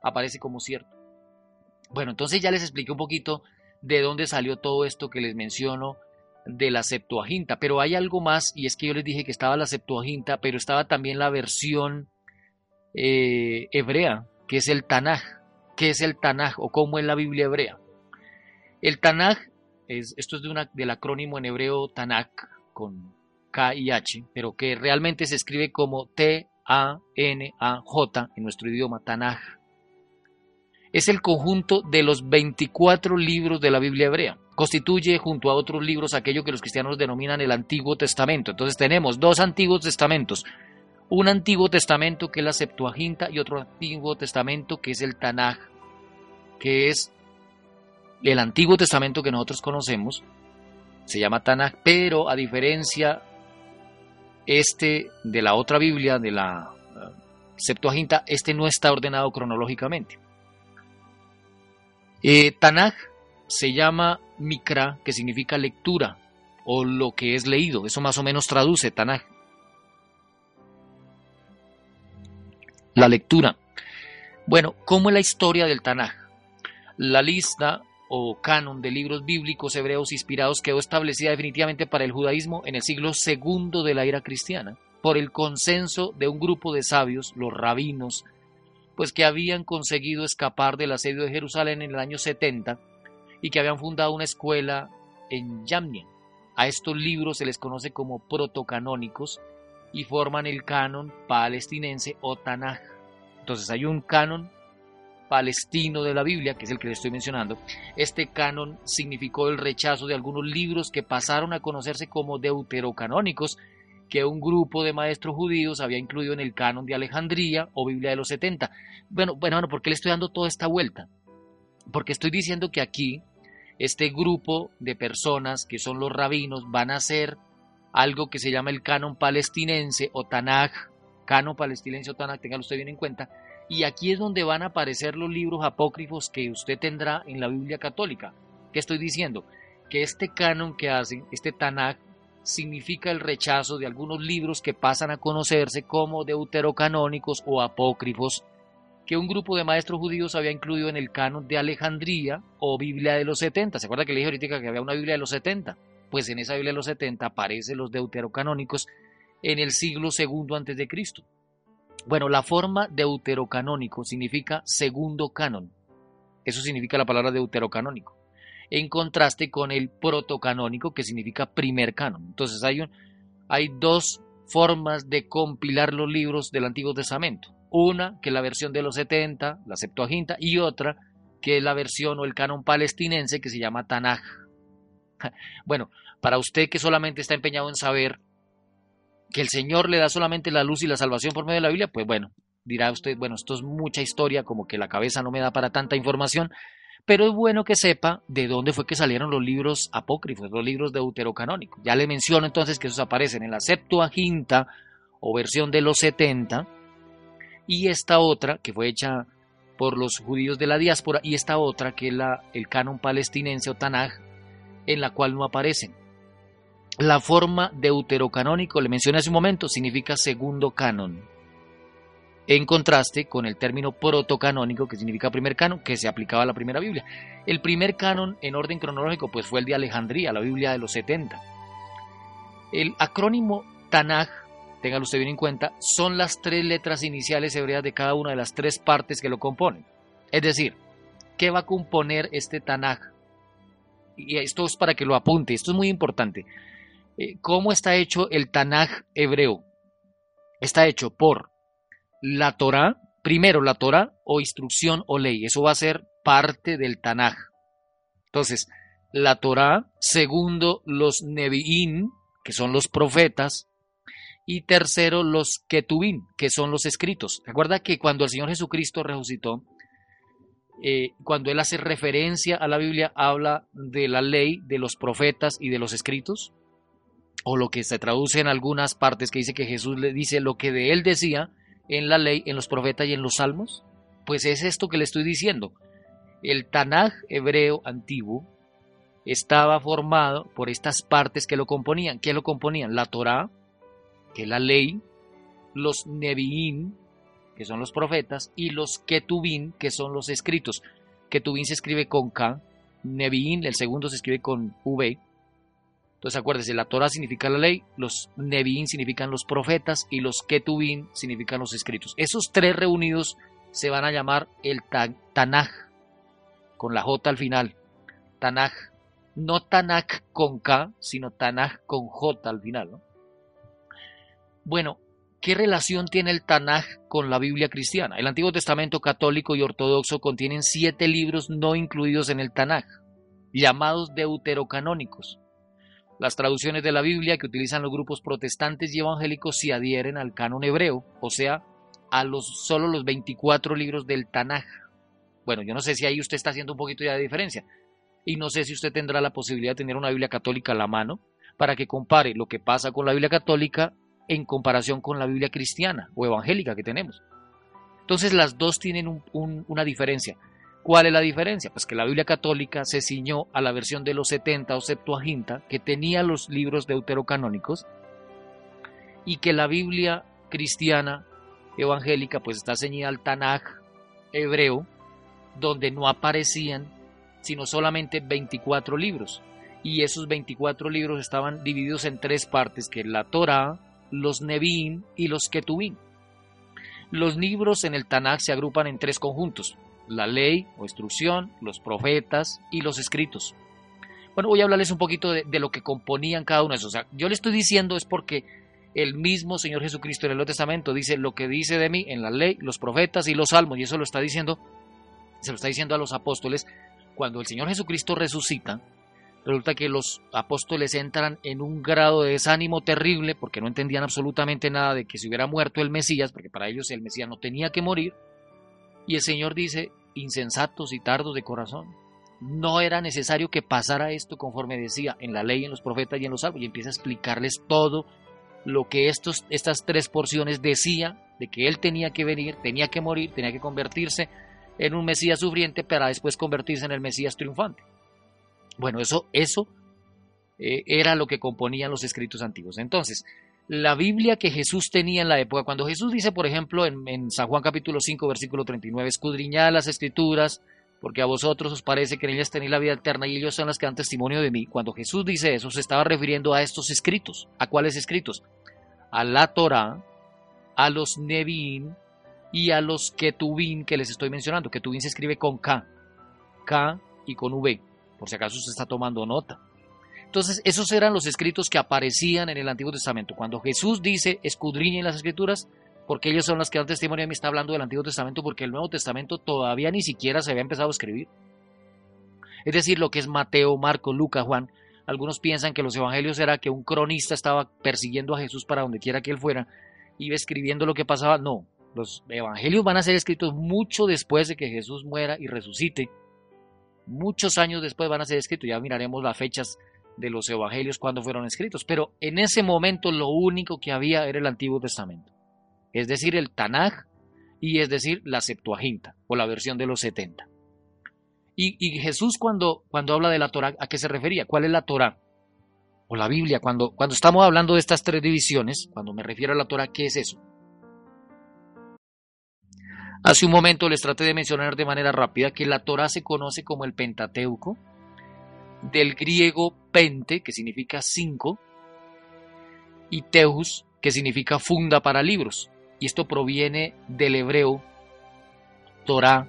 aparece como cierto. Bueno, entonces ya les expliqué un poquito de dónde salió todo esto que les menciono de la Septuaginta, pero hay algo más y es que yo les dije que estaba la Septuaginta, pero estaba también la versión eh, hebrea, que es el Tanaj. ¿Qué es el Tanaj o cómo es la Biblia hebrea? El Tanaj, es, esto es de una, del acrónimo en hebreo Tanaj, con K y H, pero que realmente se escribe como T-A-N-A-J en nuestro idioma Tanaj. Es el conjunto de los 24 libros de la Biblia hebrea constituye junto a otros libros aquello que los cristianos denominan el Antiguo Testamento. Entonces tenemos dos Antiguos Testamentos, un Antiguo Testamento que es la Septuaginta y otro Antiguo Testamento que es el Tanaj, que es el Antiguo Testamento que nosotros conocemos, se llama Tanaj, pero a diferencia este de la otra Biblia, de la eh, Septuaginta, este no está ordenado cronológicamente. Eh, Tanaj se llama Mikra, que significa lectura o lo que es leído. Eso más o menos traduce Tanaj. La lectura. Bueno, ¿cómo es la historia del Tanaj? La lista o canon de libros bíblicos hebreos inspirados quedó establecida definitivamente para el judaísmo en el siglo II de la era cristiana, por el consenso de un grupo de sabios, los rabinos, pues que habían conseguido escapar del asedio de Jerusalén en el año 70 y que habían fundado una escuela en Yamnia. A estos libros se les conoce como protocanónicos y forman el canon palestinense o Tanaj. Entonces hay un canon palestino de la Biblia, que es el que les estoy mencionando. Este canon significó el rechazo de algunos libros que pasaron a conocerse como deuterocanónicos, que un grupo de maestros judíos había incluido en el canon de Alejandría o Biblia de los 70. Bueno, bueno, bueno, ¿por qué le estoy dando toda esta vuelta? Porque estoy diciendo que aquí este grupo de personas que son los rabinos van a hacer algo que se llama el canon palestinense o Tanaj, canon palestinense o Tanaj, téngalo usted bien en cuenta, y aquí es donde van a aparecer los libros apócrifos que usted tendrá en la Biblia católica. ¿Qué estoy diciendo? Que este canon que hacen, este Tanaj, significa el rechazo de algunos libros que pasan a conocerse como deuterocanónicos o apócrifos que un grupo de maestros judíos había incluido en el canon de Alejandría o Biblia de los 70. ¿Se acuerda que le dije ahorita que había una Biblia de los 70? Pues en esa Biblia de los 70 aparecen los deuterocanónicos en el siglo segundo antes de Cristo. Bueno, la forma deuterocanónico significa segundo canon. Eso significa la palabra deuterocanónico. En contraste con el protocanónico, que significa primer canon. Entonces hay, un, hay dos formas de compilar los libros del Antiguo Testamento. Una que es la versión de los 70, la Septuaginta, y otra que es la versión o el canon palestinense que se llama Tanaj. Bueno, para usted que solamente está empeñado en saber que el Señor le da solamente la luz y la salvación por medio de la Biblia, pues bueno, dirá usted, bueno, esto es mucha historia, como que la cabeza no me da para tanta información, pero es bueno que sepa de dónde fue que salieron los libros apócrifos, los libros deuterocanónicos. Ya le menciono entonces que esos aparecen en la Septuaginta o versión de los 70, y esta otra que fue hecha por los judíos de la diáspora y esta otra que es la, el canon palestinense o Tanaj en la cual no aparecen. La forma deuterocanónico, le mencioné hace un momento, significa segundo canon, en contraste con el término protocanónico, que significa primer canon, que se aplicaba a la primera Biblia. El primer canon en orden cronológico pues fue el de Alejandría, la Biblia de los 70. El acrónimo Tanaj téngalo usted bien en cuenta, son las tres letras iniciales hebreas de cada una de las tres partes que lo componen. Es decir, ¿qué va a componer este Tanaj? Y esto es para que lo apunte, esto es muy importante. Eh, ¿Cómo está hecho el Tanaj hebreo? Está hecho por la Torah, primero la Torah o instrucción o ley, eso va a ser parte del Tanaj. Entonces, la Torah, segundo los Nevi'im, que son los profetas, y tercero los ketubim, que son los escritos. Recuerda que cuando el Señor Jesucristo resucitó, eh, cuando Él hace referencia a la Biblia, habla de la ley, de los profetas y de los escritos. O lo que se traduce en algunas partes que dice que Jesús le dice lo que de él decía en la ley, en los profetas y en los salmos, pues es esto que le estoy diciendo. El Tanaj hebreo antiguo estaba formado por estas partes que lo componían. ¿Qué lo componían? La Torá, que es la ley, los Nevi'im, que son los profetas, y los Ketubim, que son los escritos. Ketubim se escribe con K, Nevi'im, el segundo se escribe con V. Entonces acuérdese, la Torah significa la ley, los Nevi'im significan los profetas y los Ketubim significan los escritos. Esos tres reunidos se van a llamar el Tanaj, con la J al final. Tanaj, no Tanaj con K, sino Tanaj con J al final. Bueno, ¿Qué relación tiene el Tanaj con la Biblia cristiana? El Antiguo Testamento católico y ortodoxo contienen siete libros no incluidos en el Tanaj, llamados deuterocanónicos. Las traducciones de la Biblia que utilizan los grupos protestantes y evangélicos se adhieren al canon hebreo, o sea, a los, solo los 24 libros del Tanaj. Bueno, yo no sé si ahí usted está haciendo un poquito ya de diferencia. Y no sé si usted tendrá la posibilidad de tener una Biblia católica a la mano para que compare lo que pasa con la Biblia católica en comparación con la Biblia cristiana o evangélica que tenemos. Entonces las dos tienen una diferencia. ¿Cuál es la diferencia? Pues que la Biblia católica se ciñó a la versión de los 70 o Septuaginta, que tenía los libros deuterocanónicos, y que la Biblia cristiana evangélica pues está ceñida al Tanaj hebreo, donde no aparecían sino solamente 24 libros. Y esos 24 libros estaban divididos en tres partes, que la Torah, los Nevi'im y los Ketubim. Los libros en el Tanakh se agrupan en tres conjuntos, la ley o instrucción, los profetas y los escritos. Bueno, voy a hablarles un poquito de, lo que componían cada uno de esos. O sea, yo le estoy diciendo es porque el mismo Señor Jesucristo en el Nuevo Testamento dice lo que dice de mí en la ley, los profetas y los salmos, y eso lo está diciendo, se lo está diciendo a los apóstoles cuando el Señor Jesucristo resucita, resulta que los apóstoles entran en un grado de desánimo terrible porque no entendían absolutamente nada de que se hubiera muerto el Mesías, porque para ellos el Mesías no tenía que morir. Y el Señor dice, insensatos y tardos de corazón, no era necesario que pasara esto conforme decía en la ley, en los profetas y en los salmos, y empieza a explicarles todo lo que estos, estas tres porciones decía de que él tenía que venir, tenía que morir, tenía que convertirse en un Mesías sufriente para después convertirse en el Mesías triunfante. Bueno, eso, eso eh, era lo que componían los escritos antiguos. Entonces, la Biblia que Jesús tenía en la época, cuando Jesús dice, por ejemplo, en, San Juan capítulo 5, versículo 39, escudriñad las escrituras, porque a vosotros os parece que en ellas tenéis la vida eterna y ellos son las que dan testimonio de mí. Cuando Jesús dice eso, se estaba refiriendo a estos escritos. ¿A cuáles escritos? A la Torah, a los Nevi'im y a los Ketubim que les estoy mencionando. Ketubim se escribe con K, K y con V por si acaso se está tomando nota. Entonces, esos eran los escritos que aparecían en el Antiguo Testamento. Cuando Jesús dice, escudriñen las escrituras, porque ellos son las que dan testimonio, me está hablando del Antiguo Testamento, porque el Nuevo Testamento todavía ni siquiera se había empezado a escribir. Es decir, lo que es Mateo, Marco, Lucas, Juan. Algunos piensan que los evangelios era que un cronista estaba persiguiendo a Jesús para donde quiera que él fuera, iba escribiendo lo que pasaba. No, los evangelios van a ser escritos mucho después de que Jesús muera y resucite muchos años después van a ser escritos, ya miraremos las fechas de los evangelios cuando fueron escritos, pero en ese momento lo único que había era el Antiguo Testamento, es decir, el Tanaj y es decir, la Septuaginta o la versión de los 70. Y, Jesús cuando, cuando habla de la Torah, ¿a qué se refería? ¿Cuál es la Torah? O la Biblia, cuando, cuando estamos hablando de estas tres divisiones, cuando me refiero a la Torah, ¿qué es eso? Hace un momento les traté de mencionar de manera rápida que la Torah se conoce como el Pentateuco, del griego pente, que significa cinco, y teus, que significa funda para libros. Y esto proviene del hebreo Torah,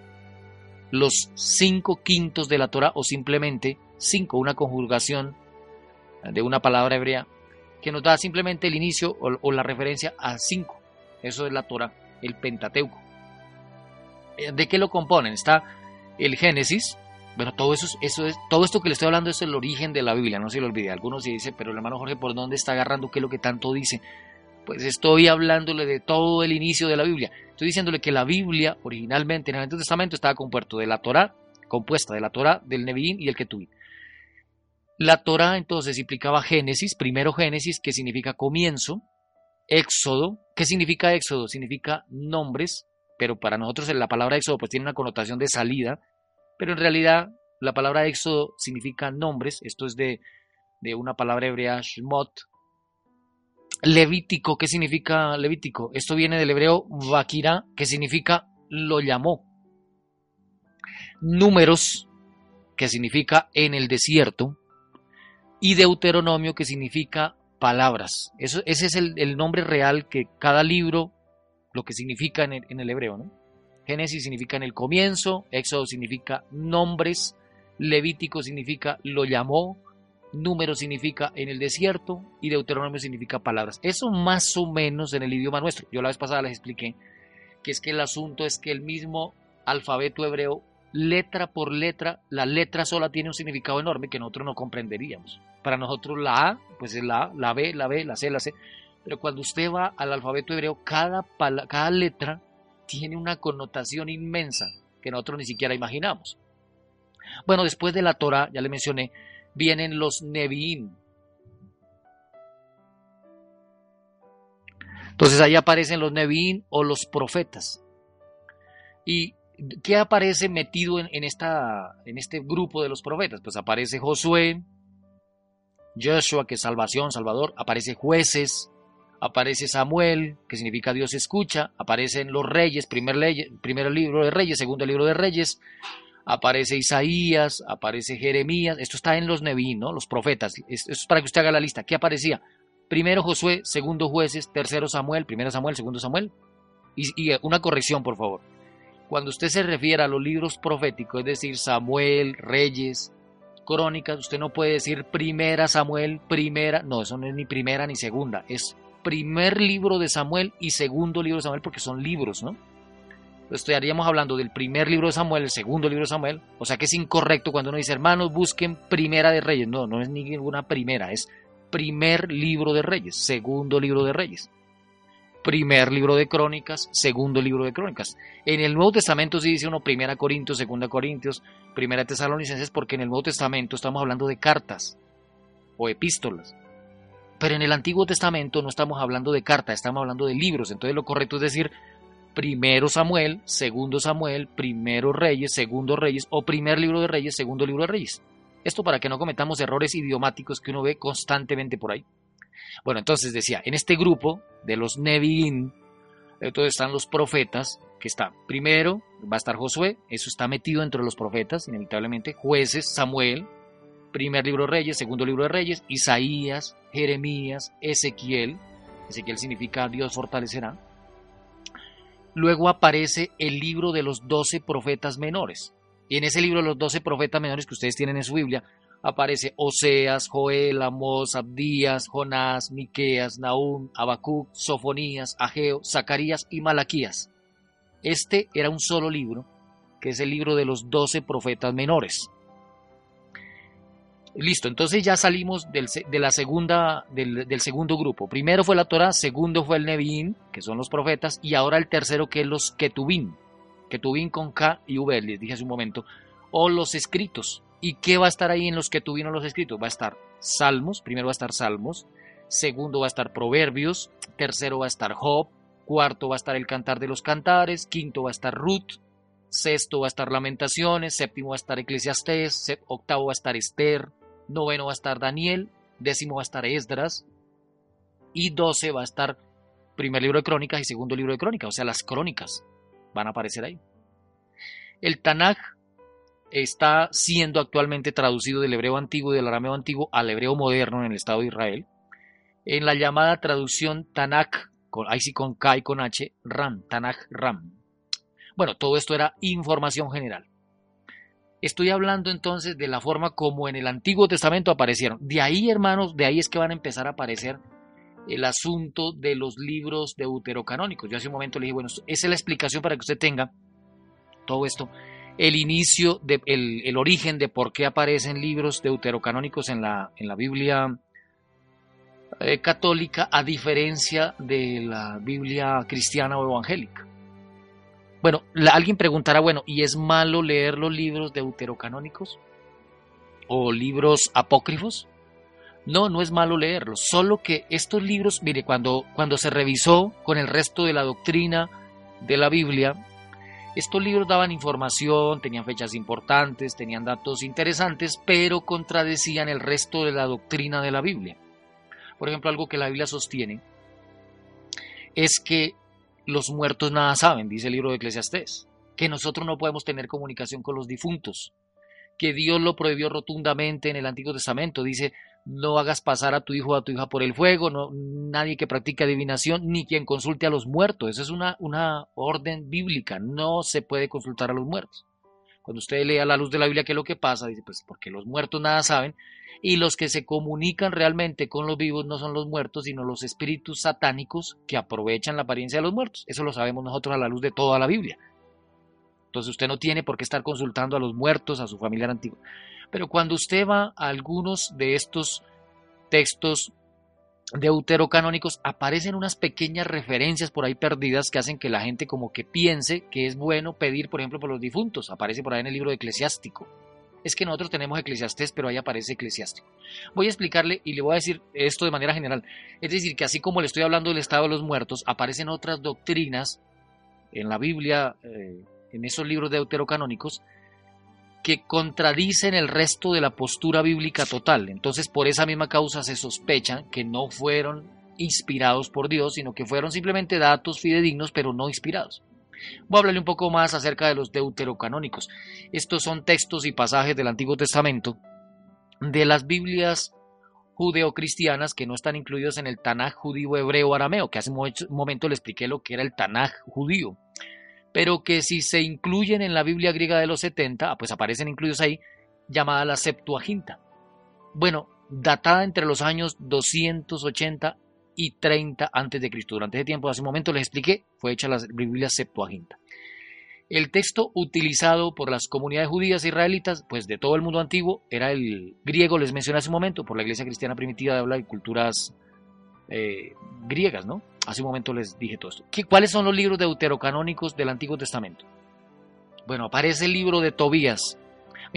los cinco quintos de la Torah, o simplemente cinco, una conjugación de una palabra hebrea, que nos da simplemente el inicio o, la referencia a cinco. Eso es la Torah, el Pentateuco. Eh, ¿De qué lo componen? Está el Génesis. Bueno, todo eso, eso es, todo esto que le estoy hablando es el origen de la Biblia, no se lo olvide. Algunos dicen, pero el hermano Jorge, ¿por dónde está agarrando qué es lo que tanto dice? Pues estoy hablándole de todo el inicio de la Biblia. Estoy diciéndole que la Biblia, originalmente en el Antiguo Testamento, estaba compuesto de la Torah, compuesta de la Torah, del Nevi'im y el Ketubim. La Torah entonces implicaba Génesis, primero Génesis, que significa comienzo, Éxodo, ¿qué significa Éxodo? Significa nombres, pero para nosotros la palabra Éxodo pues tiene una connotación de salida, pero en realidad la palabra Éxodo significa nombres, esto es de, de una palabra hebrea Shmot. Levítico, ¿qué significa Levítico? Esto viene del hebreo Vakira, que significa lo llamó. Números, que significa en el desierto, y Deuteronomio, que significa palabras. Eso, ese es el, nombre real que cada libro, lo que significa en el, en el hebreo. ¿no? Génesis significa en el comienzo, Éxodo significa nombres, Levítico significa lo llamó, Número significa en el desierto y Deuteronomio significa palabras. Eso más o menos en el idioma nuestro. Yo la vez pasada les expliqué que es que el asunto es que el mismo alfabeto hebreo, letra por letra, la letra sola tiene un significado enorme que nosotros no comprenderíamos. Para nosotros la A, pues es la A, la B, la B, la C, la C. Pero cuando usted va al alfabeto hebreo, cada, cada letra tiene una connotación inmensa que nosotros ni siquiera imaginamos. Bueno, después de la Torah, ya le mencioné, vienen los Nevi'im. Entonces ahí aparecen los Nevi'im o los profetas. ¿Y qué aparece metido en, esta, en este grupo de los profetas? Pues aparece Josué, Joshua, que es salvación, salvador, aparece jueces, aparece Samuel, que significa Dios escucha, aparecen los reyes, primer, ley, primer libro de reyes, segundo libro de reyes, aparece Isaías, aparece Jeremías, esto está en los Neví, ¿no? Los profetas, esto es para que usted haga la lista. ¿Qué aparecía? Primero Josué, segundo jueces, tercero Samuel, primero Samuel, segundo Samuel. Y, y una corrección, por favor. Cuando usted se refiere a los libros proféticos, es decir, Samuel, Reyes, Crónicas, usted no puede decir primera Samuel, primera, no, eso no es ni primera ni segunda, es primer libro de Samuel y segundo libro de Samuel porque son libros, ¿no? estaríamos hablando del primer libro de Samuel, el segundo libro de Samuel, o sea que es incorrecto cuando uno dice, hermanos, busquen primera de Reyes, no, no es ninguna primera, es primer libro de Reyes, segundo libro de Reyes, primer libro de Crónicas, segundo libro de Crónicas. En el Nuevo Testamento sí dice uno primera Corintios, segunda Corintios, primera Tesalonicenses, porque en el Nuevo Testamento estamos hablando de cartas o epístolas. Pero en el Antiguo Testamento no estamos hablando de cartas, estamos hablando de libros. Entonces lo correcto es decir primero Samuel, segundo Samuel, primero Reyes, segundo Reyes, o primer libro de Reyes, segundo libro de Reyes. Esto para que no cometamos errores idiomáticos que uno ve constantemente por ahí. Bueno, entonces decía, en este grupo de los Nevi'im, entonces están los profetas, que está primero, va a estar Josué, eso está metido entre los profetas, inevitablemente, jueces, Samuel, primer libro de Reyes, segundo libro de Reyes, Isaías, Jeremías, Ezequiel, Ezequiel significa Dios fortalecerá, Luego aparece el libro de los doce profetas menores. Y en ese libro de los doce profetas menores que ustedes tienen en su Biblia, aparece Oseas, Joel, Amós, Abdías, Jonás, Miqueas, Nahum, Habacuc, Sofonías, Ageo, Zacarías y Malaquías. Este era un solo libro, que es el libro de los doce profetas menores. Listo, entonces ya salimos del, de la segunda, del, segundo grupo. Primero fue la Torah, segundo fue el Nevi'im, que son los profetas, y ahora el tercero que es los Ketubim. Ketubim con K y V, les dije hace un momento, o los escritos. ¿Y qué va a estar ahí en los Ketubim o los escritos? Va a estar Salmos, primero va a estar Salmos, segundo va a estar Proverbios, tercero va a estar Job, cuarto va a estar el Cantar de los Cantares, quinto va a estar Ruth, sexto va a estar Lamentaciones, séptimo va a estar Eclesiastés, octavo va a estar Esther, noveno va a estar Daniel, décimo va a estar Esdras y doce va a estar primer libro de crónicas y segundo libro de crónicas, o sea, las crónicas van a aparecer ahí. El Tanaj está siendo actualmente traducido del hebreo antiguo y del arameo antiguo al hebreo moderno en el Estado de Israel, en la llamada traducción Tanakh, con, ahí sí con K y con H, Ram, Tanakh Ram. Bueno, todo esto era información general. Estoy hablando entonces de la forma como en el Antiguo Testamento aparecieron. De ahí, hermanos, de ahí es que van a empezar a aparecer el asunto de los libros deuterocanónicos. Yo hace un momento le dije, bueno, esa es la explicación para que usted tenga todo esto. El inicio, el, origen de por qué aparecen libros deuterocanónicos en la, en la Biblia eh, católica a diferencia de la Biblia cristiana o evangélica. Bueno, alguien preguntará, bueno, ¿y es malo leer los libros deuterocanónicos? o libros apócrifos. No, no es malo leerlos, solo que estos libros, mire, cuando, cuando se revisó con el resto de la doctrina de la Biblia, estos libros daban información, tenían fechas importantes, tenían datos interesantes, pero contradecían el resto de la doctrina de la Biblia. Por ejemplo, algo que la Biblia sostiene es que los muertos nada saben, dice el libro de Eclesiastés, que nosotros no podemos tener comunicación con los difuntos, que Dios lo prohibió rotundamente en el Antiguo Testamento. Dice, no hagas pasar a tu hijo o a tu hija por el fuego, no, nadie que practique adivinación, ni quien consulte a los muertos. Esa es una, una orden bíblica, no se puede consultar a los muertos. Cuando usted lea la luz de la Biblia qué es lo que pasa, dice, pues porque los muertos nada saben, y los que se comunican realmente con los vivos no son los muertos, sino los espíritus satánicos que aprovechan la apariencia de los muertos. Eso lo sabemos nosotros a la luz de toda la Biblia. Entonces usted no tiene por qué estar consultando a los muertos, a su familiar antiguo. Pero cuando usted va a algunos de estos textos deuterocanónicos, aparecen unas pequeñas referencias por ahí perdidas que hacen que la gente como que piense que es bueno pedir, por ejemplo, por los difuntos. Aparece por ahí en el libro de eclesiástico. Es que nosotros tenemos eclesiastés, pero ahí aparece eclesiástico. Voy a explicarle y le voy a decir esto de manera general. Es decir, que así como le estoy hablando del estado de los muertos, aparecen otras doctrinas en la Biblia eh, en esos libros deuterocanónicos que contradicen el resto de la postura bíblica total. Entonces, por esa misma causa se sospecha que no fueron inspirados por Dios, sino que fueron simplemente datos fidedignos, pero no inspirados. Voy a hablarle un poco más acerca de los deuterocanónicos. Estos son textos y pasajes del Antiguo Testamento de las Biblias judeocristianas que no están incluidos en el Tanaj judío hebreo arameo, que hace un momento le expliqué lo que era el Tanaj judío pero que si se incluyen en la Biblia griega de los 70, ah, pues aparecen incluidos ahí, llamada la Septuaginta. Bueno, datada entre los años 280 y 30 antes de Cristo. Durante ese tiempo, hace un momento les expliqué, fue hecha la Biblia Septuaginta. El texto utilizado por las comunidades judías e israelitas, pues de todo el mundo antiguo, era el griego, les mencioné hace un momento, por la iglesia cristiana primitiva de habla de culturas eh, griegas, ¿no? Hace un momento les dije todo esto. ¿Cuáles son los libros deuterocanónicos del Antiguo Testamento? Bueno, aparece el libro de Tobías.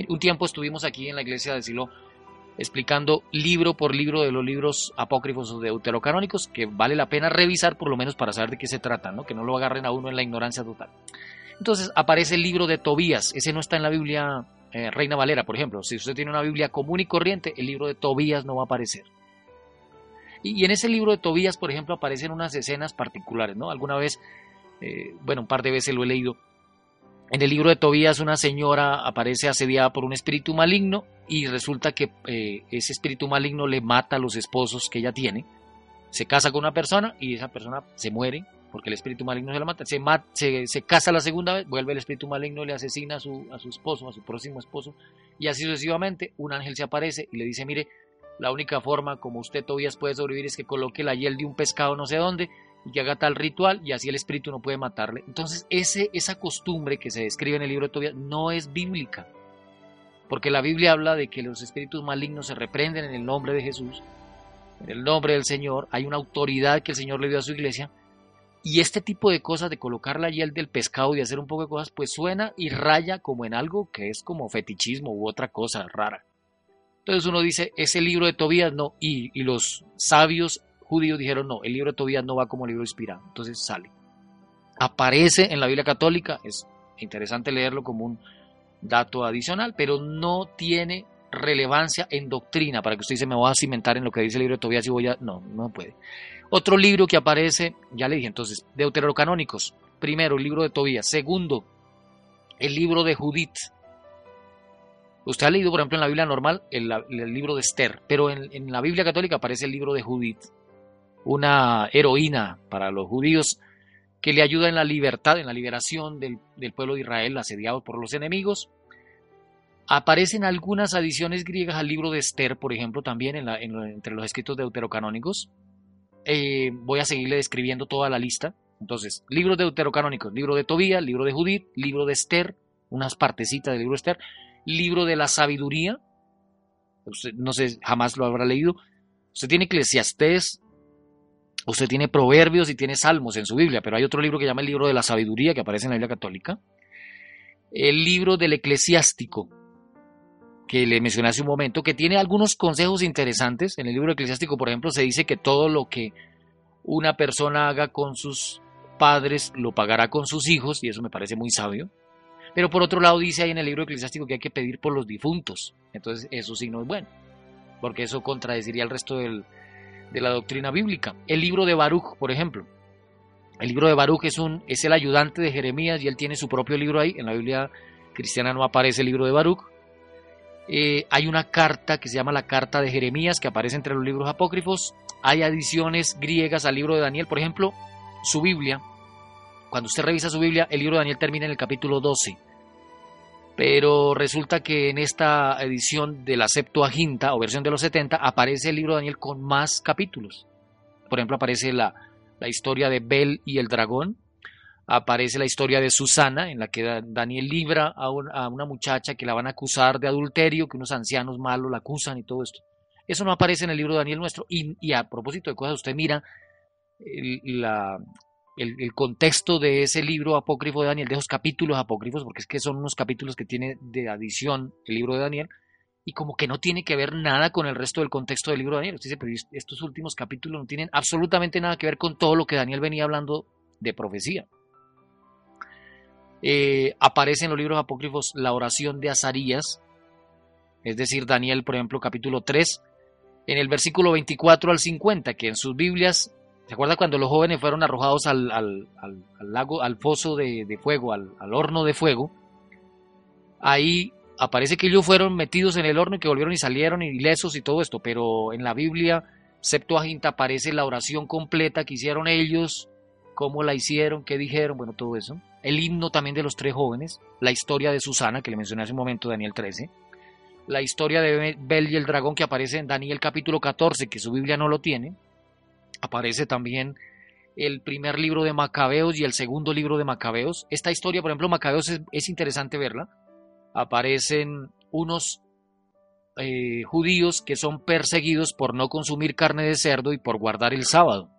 Un tiempo estuvimos aquí en la iglesia de Silo explicando libro por libro de los libros apócrifos o deuterocanónicos que vale la pena revisar por lo menos para saber de qué se trata, ¿no? que no lo agarren a uno en la ignorancia total. Entonces aparece el libro de Tobías, ese no está en la Biblia eh, Reina Valera, por ejemplo. Si usted tiene una Biblia común y corriente, el libro de Tobías no va a aparecer. Y, en ese libro de Tobías, por ejemplo, aparecen unas escenas particulares, ¿no? Alguna vez, eh, bueno, un par de veces lo he leído. En el libro de Tobías una señora aparece asediada por un espíritu maligno y resulta que eh, ese espíritu maligno le mata a los esposos que ella tiene. Se casa con una persona y esa persona se muere porque el espíritu maligno se la mata. Se, se, casa la segunda vez, vuelve el espíritu maligno, le asesina a su, a su esposo, a su próximo esposo y así sucesivamente. Un ángel se aparece y le dice, mire, la única forma como usted todavía puede sobrevivir es que coloque la hiel de un pescado no sé dónde y haga tal ritual y así el espíritu no puede matarle. Entonces ese, esa costumbre que se describe en el libro de Tobías no es bíblica. Porque la Biblia habla de que los espíritus malignos se reprenden en el nombre de Jesús, en el nombre del Señor. Hay una autoridad que el Señor le dio a su iglesia. Y este tipo de cosas, de colocar la hiel del pescado y hacer un poco de cosas, pues suena y raya como en algo que es como fetichismo u otra cosa rara. Entonces uno dice, ese libro de Tobías no, y, los sabios judíos dijeron, no, el libro de Tobías no va como libro inspirado, entonces sale. Aparece en la Biblia católica, es interesante leerlo como un dato adicional, pero no tiene relevancia en doctrina, para que usted dice, me voy a cimentar en lo que dice el libro de Tobías y voy a... No, no puede. Otro libro que aparece, ya le dije entonces, deuterocanónicos. Primero, el libro de Tobías. Segundo, el libro de Judith. Usted ha leído, por ejemplo, en la Biblia normal el, libro de Esther, pero en, la Biblia católica aparece el libro de Judith, una heroína para los judíos que le ayuda en la libertad, en la liberación del, pueblo de Israel asediado por los enemigos. Aparecen algunas adiciones griegas al libro de Esther, por ejemplo, también entre los escritos deuterocanónicos. Eh, voy a seguirle describiendo toda la lista. Entonces, libros deuterocanónicos, libro de Tobías, libro de Judith, libro de Esther, unas partecitas del libro de Esther, libro de la sabiduría. Usted, no sé, jamás lo habrá leído. Usted tiene Eclesiastés, usted tiene Proverbios y tiene Salmos en su Biblia, pero hay otro libro que llama el libro de la sabiduría que aparece en la Biblia católica. El libro del eclesiástico. que le mencioné hace un momento, que tiene algunos consejos interesantes. En el libro eclesiástico, por ejemplo, se dice que todo lo que una persona haga con sus padres lo pagará con sus hijos, y eso me parece muy sabio. Pero por otro lado dice ahí en el libro eclesiástico que hay que pedir por los difuntos. Entonces eso sí no es bueno, porque eso contradeciría el resto de la doctrina bíblica. El libro de Baruch, por ejemplo. El libro de Baruch es, un, es el ayudante de Jeremías y él tiene su propio libro ahí. En la Biblia cristiana no aparece el libro de Baruch. Eh, hay una carta que se llama la Carta de Jeremías que aparece entre los libros apócrifos. Hay adiciones griegas al libro de Daniel. Por ejemplo, su Biblia, cuando usted revisa su Biblia, el libro de Daniel termina en el capítulo 12. Pero resulta que en esta edición de la Septuaginta o versión de los 70 aparece el libro de Daniel con más capítulos. Por ejemplo, aparece la, la historia de Bel y el dragón, aparece la historia de Susana, en la que Daniel libra a, una muchacha que la van a acusar de adulterio, que unos ancianos malos la acusan y todo esto. Eso no aparece en el libro de Daniel nuestro. Y, a propósito de cosas, usted mira el, contexto de ese libro apócrifo de Daniel, de esos capítulos apócrifos, porque es que son unos capítulos que tiene de adición el libro de Daniel, y como que no tiene que ver nada con el resto del contexto del libro de Daniel. Usted dice, pero estos últimos capítulos no tienen absolutamente nada que ver con todo lo que Daniel venía hablando de profecía. Eh, aparece en los libros apócrifos la oración de Azarías, es decir, Daniel, por ejemplo, capítulo 3, en el versículo 24 al 50, que en sus Biblias, ¿se acuerda cuando los jóvenes fueron arrojados al, lago, al foso de, de fuego, al, horno de fuego? Ahí aparece que ellos fueron metidos en el horno y que volvieron y salieron ilesos y todo esto, pero en la Biblia Septuaginta aparece la oración completa que hicieron ellos, cómo la hicieron, qué dijeron, bueno, todo eso. El himno también de los tres jóvenes, la historia de Susana, que le mencioné hace un momento, Daniel 13, la historia de Bel y el dragón que aparece en Daniel capítulo 14, que su Biblia no lo tiene, aparece también el primer libro de Macabeos y el segundo libro de Macabeos. Esta historia, por ejemplo, Macabeos es interesante verla, aparecen unos eh, judíos que son perseguidos por no consumir carne de cerdo y por guardar el sábado.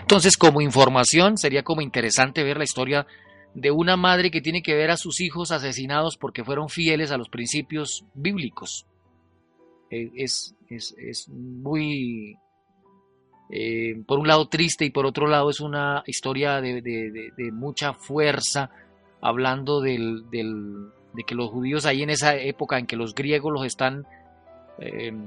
Entonces, como información, sería como interesante ver la historia de una madre que tiene que ver a sus hijos asesinados porque fueron fieles a los principios bíblicos. Eh, es, es muy eh, por un lado triste y por otro lado es una historia de, mucha fuerza, hablando de que los judíos ahí en esa época en que los griegos los están em,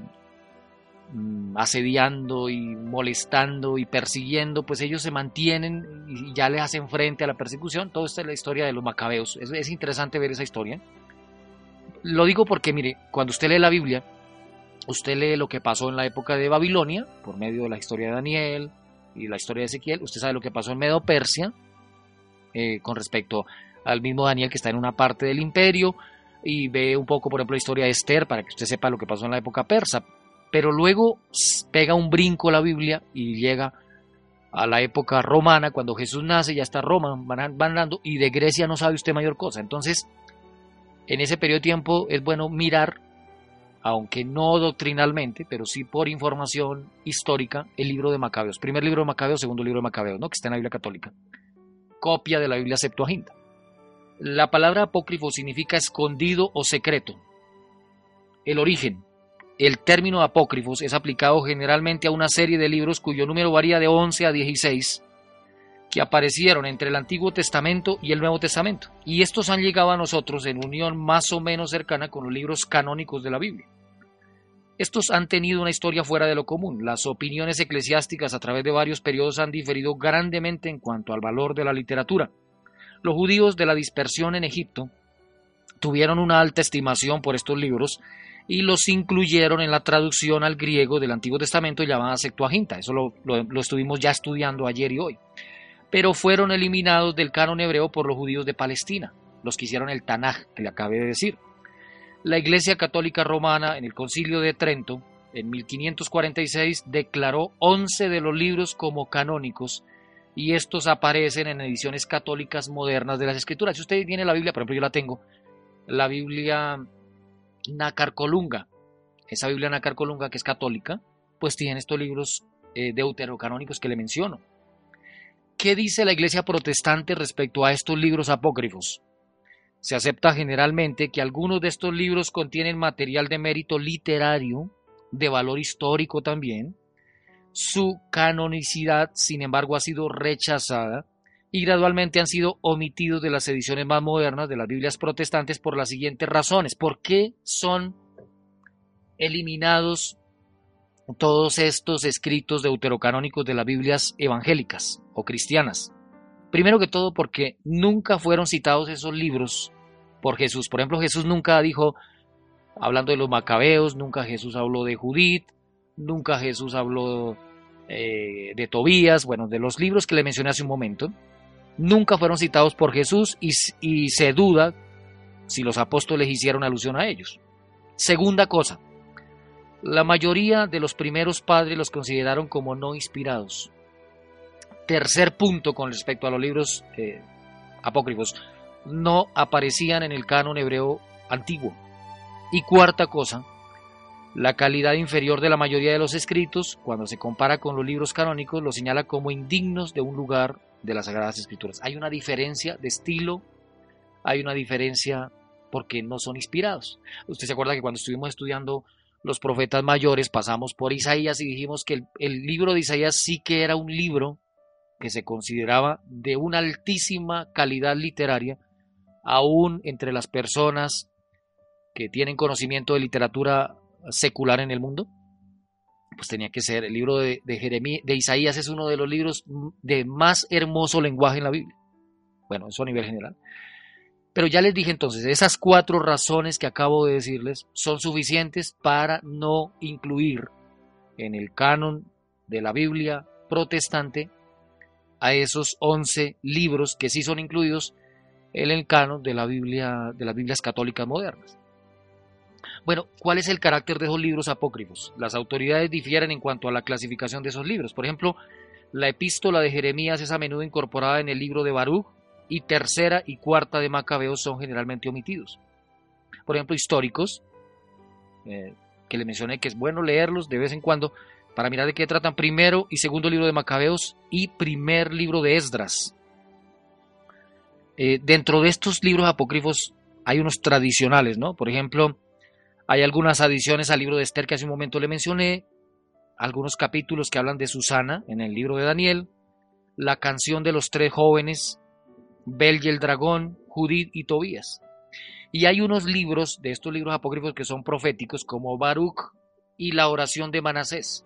mm, asediando y molestando y persiguiendo, pues ellos se mantienen y ya les hacen frente a la persecución. Todo esto es la historia de los macabeos. es interesante ver esa historia. Lo digo porque, mire, cuando usted lee la Biblia, usted lee lo que pasó en la época de Babilonia, por medio de la historia de Daniel y la historia de Ezequiel, usted sabe lo que pasó en Medo Persia, eh, con respecto al mismo Daniel que está en una parte del imperio, y ve un poco, por ejemplo, la historia de Esther, para que usted sepa lo que pasó en la época persa. Pero luego pega un brinco la Biblia y llega a la época romana, cuando Jesús nace, ya está Roma, van, van dando, y de Grecia no sabe usted mayor cosa. Entonces, en ese periodo de tiempo es bueno mirar aunque no doctrinalmente, pero sí por información histórica, el libro de Macabeos. Primer libro de Macabeos, segundo libro de Macabeos, ¿no? que está en la Biblia católica. Copia de la Biblia Septuaginta. La palabra apócrifo significa escondido o secreto. El origen. El término apócrifos es aplicado generalmente a una serie de libros cuyo número varía de 11 a 16 que aparecieron entre el Antiguo Testamento y el Nuevo Testamento. Y estos han llegado a nosotros en unión más o menos cercana con los libros canónicos de la Biblia. Estos han tenido una historia fuera de lo común. Las opiniones eclesiásticas a través de varios periodos han diferido grandemente en cuanto al valor de la literatura. Los judíos de la dispersión en Egipto tuvieron una alta estimación por estos libros y los incluyeron en la traducción al griego del Antiguo Testamento llamada Septuaginta. Eso lo, lo estuvimos ya estudiando ayer y hoy. Pero fueron eliminados del canon hebreo por los judíos de Palestina, los que hicieron el Tanaj, que le acabé de decir la Iglesia Católica Romana en el Concilio de Trento en 1546 declaró 11 de los libros como canónicos y estos aparecen en ediciones católicas modernas de las Escrituras. Si usted tiene la Biblia, por ejemplo, yo la tengo, la Biblia Nacarcolunga, esa Biblia Nacarcolunga que es católica, pues tiene estos libros eh, deuterocanónicos que le menciono. ¿Qué dice la iglesia protestante respecto a estos libros apócrifos? Se acepta generalmente que algunos de estos libros contienen material de mérito literario, de valor histórico también. Su canonicidad, sin embargo, ha sido rechazada y gradualmente han sido omitidos de las ediciones más modernas de las Biblias protestantes por las siguientes razones. ¿Por qué son eliminados todos estos escritos deuterocanónicos de las Biblias evangélicas o cristianas? Primero que todo porque nunca fueron citados esos libros por Jesús. Por ejemplo, Jesús nunca dijo, hablando de los macabeos, nunca Jesús habló de Judith, nunca Jesús habló eh, de Tobías, bueno, de los libros que le mencioné hace un momento nunca fueron citados por Jesús y, se duda si los apóstoles hicieron alusión a ellos. Segunda cosa, la mayoría de los primeros padres los consideraron como no inspirados. Tercer punto con respecto a los libros eh, apócrifos, no aparecían en el canon hebreo antiguo. Y cuarta cosa, la calidad inferior de la mayoría de los escritos, cuando se compara con los libros canónicos, los señala como indignos de un lugar de las Sagradas Escrituras. Hay una diferencia de estilo, hay una diferencia porque no son inspirados. Usted se acuerda que cuando estuvimos estudiando los profetas mayores pasamos por Isaías y dijimos que el, libro de Isaías sí que era un libro que se consideraba de una altísima calidad literaria, aún entre las personas que tienen conocimiento de literatura secular en el mundo pues tenía que ser el libro de, de, de Isaías es uno de los libros de más hermoso lenguaje en la Biblia. Bueno, eso a nivel general. Pero ya les dije entonces, esas cuatro razones que acabo de decirles son suficientes para no incluir en el canon de la Biblia protestante a esos once libros que sí son incluidos el canon de la Biblia de las Biblias católicas modernas. Bueno, ¿cuál es el carácter de esos libros apócrifos? Las autoridades difieren en cuanto a la clasificación de esos libros. Por ejemplo, la epístola de Jeremías es a menudo incorporada en el libro de Baruch y tercera y cuarta de Macabeos son generalmente omitidos. Por ejemplo, históricos, eh, que le mencioné que es bueno leerlos de vez en cuando para mirar de qué tratan primero y segundo libro de Macabeos y primer libro de Esdras. Eh, dentro de estos libros apócrifos hay unos tradicionales, ¿no? Por ejemplo, hay algunas adiciones al libro de Esther que hace un momento le mencioné, algunos capítulos que hablan de Susana en el libro de Daniel, la canción de los tres jóvenes, Bel y el dragón, Judith y Tobías. Y hay unos libros de estos libros apócrifos que son proféticos como Baruch y la oración de Manasés.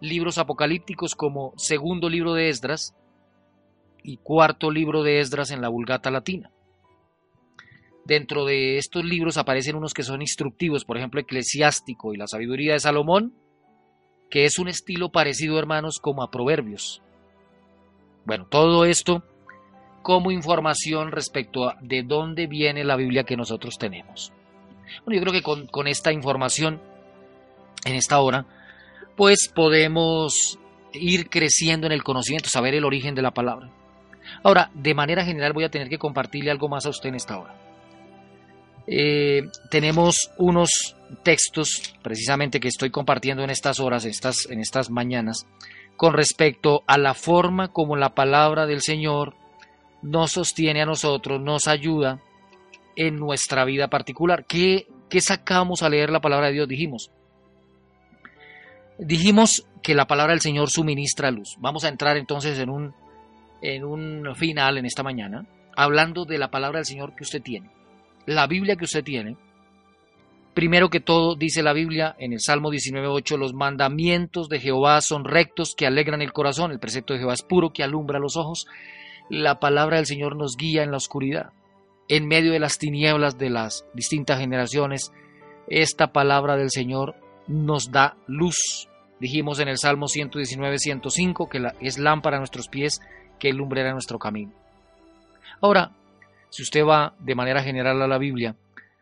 Libros apocalípticos como segundo libro de Esdras y cuarto libro de Esdras en la Vulgata Latina. Dentro de estos libros aparecen unos que son instructivos, por ejemplo, Eclesiástico y la sabiduría de Salomón, que es un estilo parecido, hermanos, como a Proverbios. Bueno, todo esto como información respecto a de dónde viene la Biblia que nosotros tenemos. Bueno, yo creo que con, con esta información, en esta hora, pues podemos ir creciendo en el conocimiento, saber el origen de la palabra. Ahora, de manera general voy a tener que compartirle algo más a usted en esta hora. Eh, tenemos unos textos precisamente que estoy compartiendo en estas horas, en estas, en estas mañanas, con respecto a la forma como la palabra del Señor nos sostiene a nosotros, nos ayuda en nuestra vida particular. ¿Qué, qué sacamos a leer la palabra de Dios? Dijimos. Dijimos que la palabra del Señor suministra luz. Vamos a entrar entonces en un, en un final en esta mañana, hablando de la palabra del Señor que usted tiene la Biblia que usted tiene, primero que todo dice la Biblia en el Salmo 19.8, los mandamientos de Jehová son rectos que alegran el corazón, el precepto de Jehová es puro que alumbra los ojos, la palabra del Señor nos guía en la oscuridad, en medio de las tinieblas de las distintas generaciones, esta palabra del Señor nos da luz. Dijimos en el Salmo 119, 105 que es lámpara a nuestros pies, que alumbrará nuestro camino. Ahora, si usted va de manera general a la Biblia,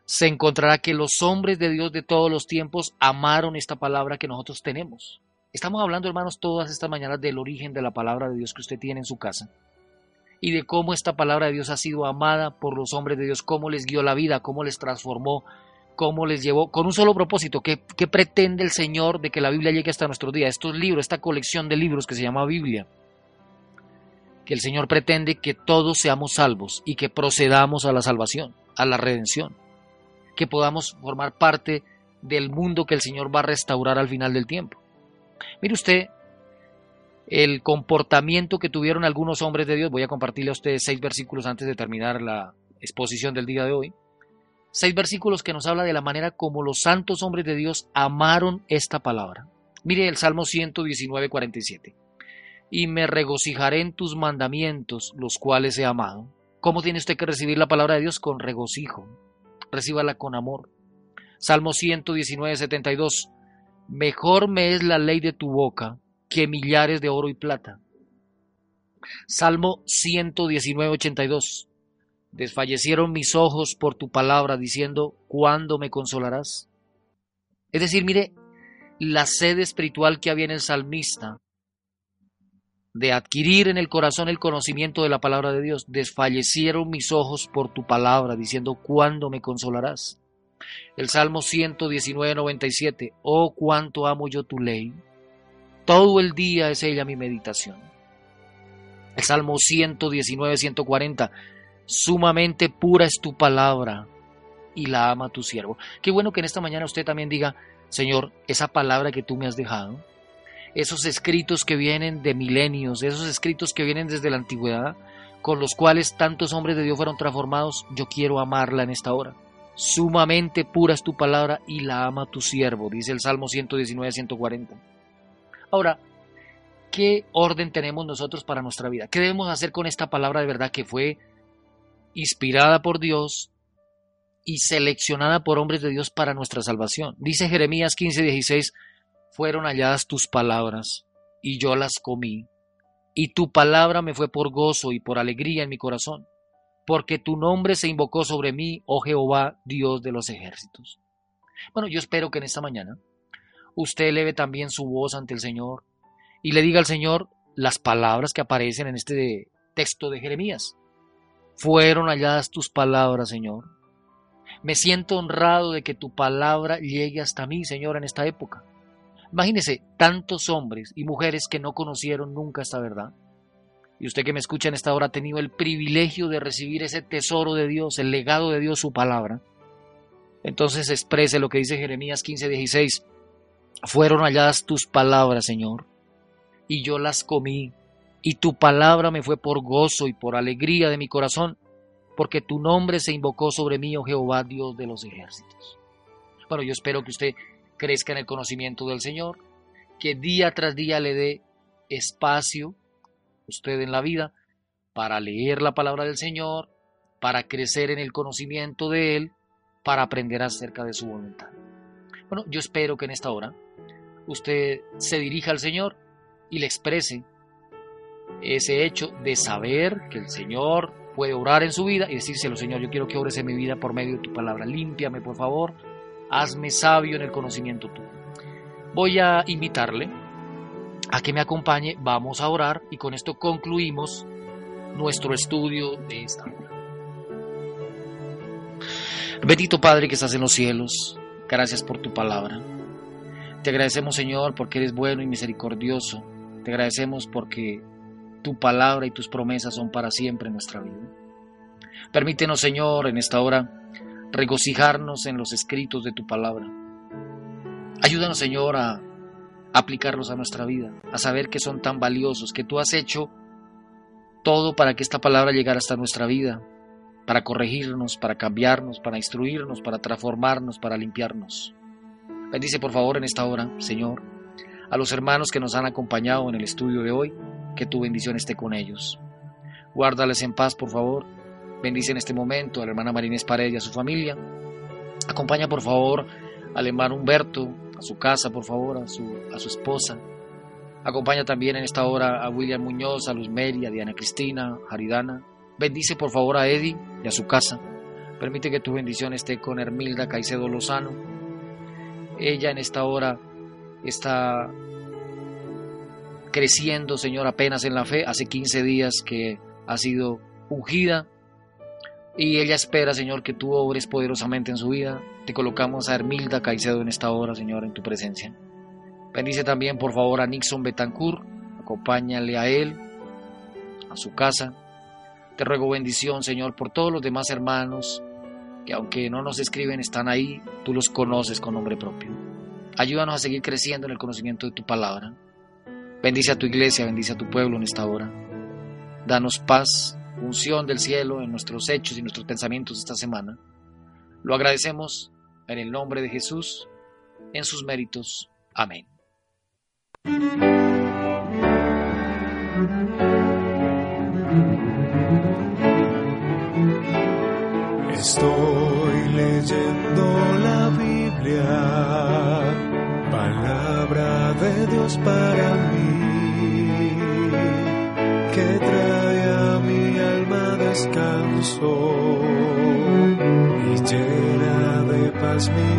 se encontrará que los hombres de Dios de todos los tiempos amaron esta palabra que nosotros tenemos. Estamos hablando, hermanos, todas estas mañanas del origen de la palabra de Dios que usted tiene en su casa y de cómo esta palabra de Dios ha sido amada por los hombres de Dios, cómo les guió la vida, cómo les transformó, cómo les llevó, con un solo propósito, ¿qué, qué pretende el Señor de que la Biblia llegue hasta nuestros días? Estos libros, esta colección de libros que se llama Biblia. El Señor pretende que todos seamos salvos y que procedamos a la salvación, a la redención, que podamos formar parte del mundo que el Señor va a restaurar al final del tiempo. Mire usted el comportamiento que tuvieron algunos hombres de Dios. Voy a compartirle a ustedes seis versículos antes de terminar la exposición del día de hoy. Seis versículos que nos habla de la manera como los santos hombres de Dios amaron esta palabra. Mire el Salmo 119, 47. Y me regocijaré en tus mandamientos, los cuales he amado. ¿Cómo tiene usted que recibir la palabra de Dios? Con regocijo. Recíbala con amor. Salmo 119, 72. Mejor me es la ley de tu boca que millares de oro y plata. Salmo 119, 82. Desfallecieron mis ojos por tu palabra, diciendo, ¿cuándo me consolarás? Es decir, mire, la sed espiritual que había en el salmista de adquirir en el corazón el conocimiento de la palabra de Dios. Desfallecieron mis ojos por tu palabra, diciendo, ¿cuándo me consolarás? El Salmo 119, 97. Oh, cuánto amo yo tu ley. Todo el día es ella mi meditación. El Salmo 119, 140. Sumamente pura es tu palabra y la ama tu siervo. Qué bueno que en esta mañana usted también diga, Señor, esa palabra que tú me has dejado, esos escritos que vienen de milenios, esos escritos que vienen desde la antigüedad, con los cuales tantos hombres de Dios fueron transformados, yo quiero amarla en esta hora. Sumamente pura es tu palabra y la ama tu siervo, dice el Salmo 119, 140. Ahora, ¿qué orden tenemos nosotros para nuestra vida? ¿Qué debemos hacer con esta palabra de verdad que fue inspirada por Dios y seleccionada por hombres de Dios para nuestra salvación? Dice Jeremías 15, 16, fueron halladas tus palabras y yo las comí, y tu palabra me fue por gozo y por alegría en mi corazón, porque tu nombre se invocó sobre mí, oh Jehová, Dios de los ejércitos. Bueno, yo espero que en esta mañana usted eleve también su voz ante el Señor y le diga al Señor las palabras que aparecen en este texto de Jeremías. Fueron halladas tus palabras, Señor. Me siento honrado de que tu palabra llegue hasta mí, Señor, en esta época. Imagínese tantos hombres y mujeres que no conocieron nunca esta verdad. Y usted que me escucha en esta hora ha tenido el privilegio de recibir ese tesoro de Dios, el legado de Dios, su palabra. Entonces exprese lo que dice Jeremías 15, 16. Fueron halladas tus palabras, Señor, y yo las comí, y tu palabra me fue por gozo y por alegría de mi corazón, porque tu nombre se invocó sobre mí, oh Jehová, Dios de los ejércitos. Bueno, yo espero que usted crezca en el conocimiento del Señor, que día tras día le dé espacio usted en la vida para leer la palabra del Señor, para crecer en el conocimiento de Él, para aprender acerca de su voluntad. Bueno, yo espero que en esta hora usted se dirija al Señor y le exprese ese hecho de saber que el Señor puede orar en su vida y decírselo, Señor, yo quiero que ores en mi vida por medio de tu palabra. Límpiame, por favor. Hazme sabio en el conocimiento tuyo. Voy a invitarle a que me acompañe. Vamos a orar y con esto concluimos nuestro estudio de esta hora. Bendito Padre que estás en los cielos, gracias por tu palabra. Te agradecemos, Señor, porque eres bueno y misericordioso. Te agradecemos porque tu palabra y tus promesas son para siempre en nuestra vida. Permítenos, Señor, en esta hora regocijarnos en los escritos de tu palabra. Ayúdanos, Señor, a aplicarlos a nuestra vida, a saber que son tan valiosos, que tú has hecho todo para que esta palabra llegara hasta nuestra vida, para corregirnos, para cambiarnos, para instruirnos, para transformarnos, para limpiarnos. Bendice por favor en esta hora, Señor, a los hermanos que nos han acompañado en el estudio de hoy, que tu bendición esté con ellos. Guárdales en paz, por favor. Bendice en este momento a la hermana Marínez Paredes y a su familia. Acompaña, por favor, al hermano Humberto, a su casa, por favor, a su, esposa. Acompaña también en esta hora a William Muñoz, a Luz Mary, a Diana Cristina, a. Bendice, por favor, a Eddie y a su casa. Permite que tu bendición esté con Hermilda Caicedo Lozano, ella en esta hora está creciendo, Señor, apenas en la fe. Hace 15 días que ha sido ungida. Y ella espera, Señor, que tú obres poderosamente en su vida. Te colocamos a Hermilda Caicedo en esta hora, Señor, en tu presencia. Bendice también, por favor, a Nixon Betancourt. Acompáñale a él, a su casa. Te ruego bendición, Señor, por todos los demás hermanos que aunque no nos escriben, están ahí, tú los conoces con nombre propio. Ayúdanos a seguir creciendo en el conocimiento de tu palabra. Bendice a tu iglesia, bendice a tu pueblo en esta hora. Danos paz, unción del cielo en nuestros hechos y nuestros pensamientos esta semana. Lo agradecemos en el nombre de Jesús, en sus méritos. Amén. Estoy leyendo la Biblia, palabra de Dios para mí, descanso y llena de paz mi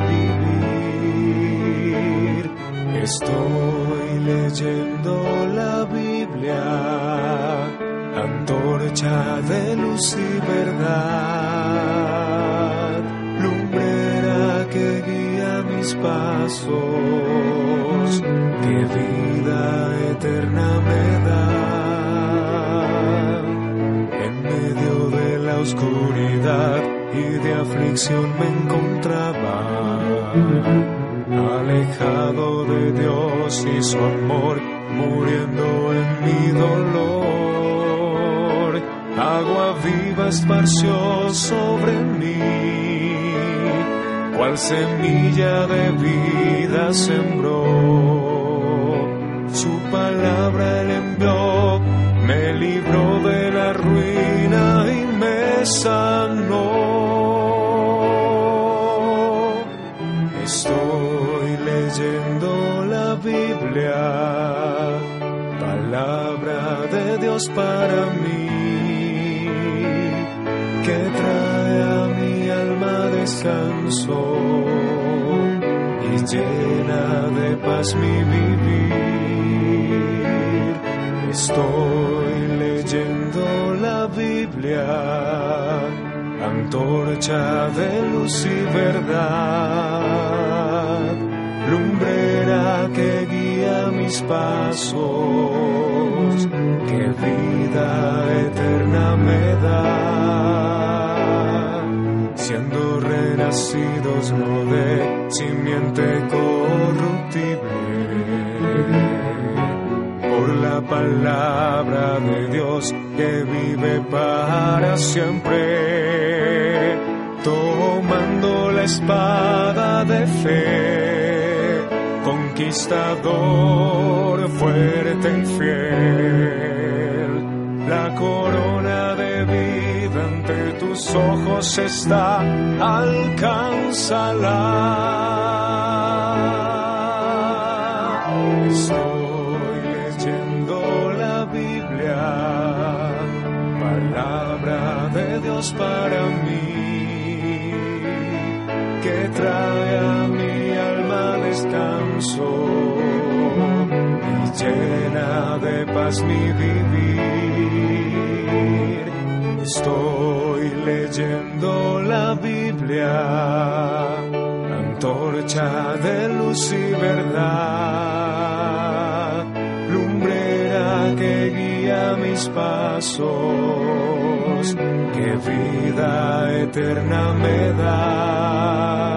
vivir. Estoy leyendo la Biblia antorcha de luz y verdad, lumbrera que guía mis pasos, que vida eterna me da. La oscuridad y de aflicción me encontraba, alejado de Dios y su amor, muriendo en mi dolor agua viva esparció sobre mí, cual semilla de vida sembró. Su palabra descanso y llena de paz mi vivir. Estoy leyendo la Biblia, antorcha de luz y verdad, lumbrera que guía mis pasos, que vida eterna renacidos no de simiente corruptible, por la palabra de Dios que vive para siempre, tomando la espada de fe, conquistador fuerte y fiel, la corona de vida ante tus ojos está, alcánzala. Estoy leyendo la Biblia, palabra de Dios para mí, que trae a mi alma descanso y llena de paz mi vivir. Luz verdad, lumbrera que guía mis pasos, que vida eterna me da.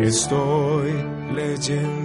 Estoy leyendo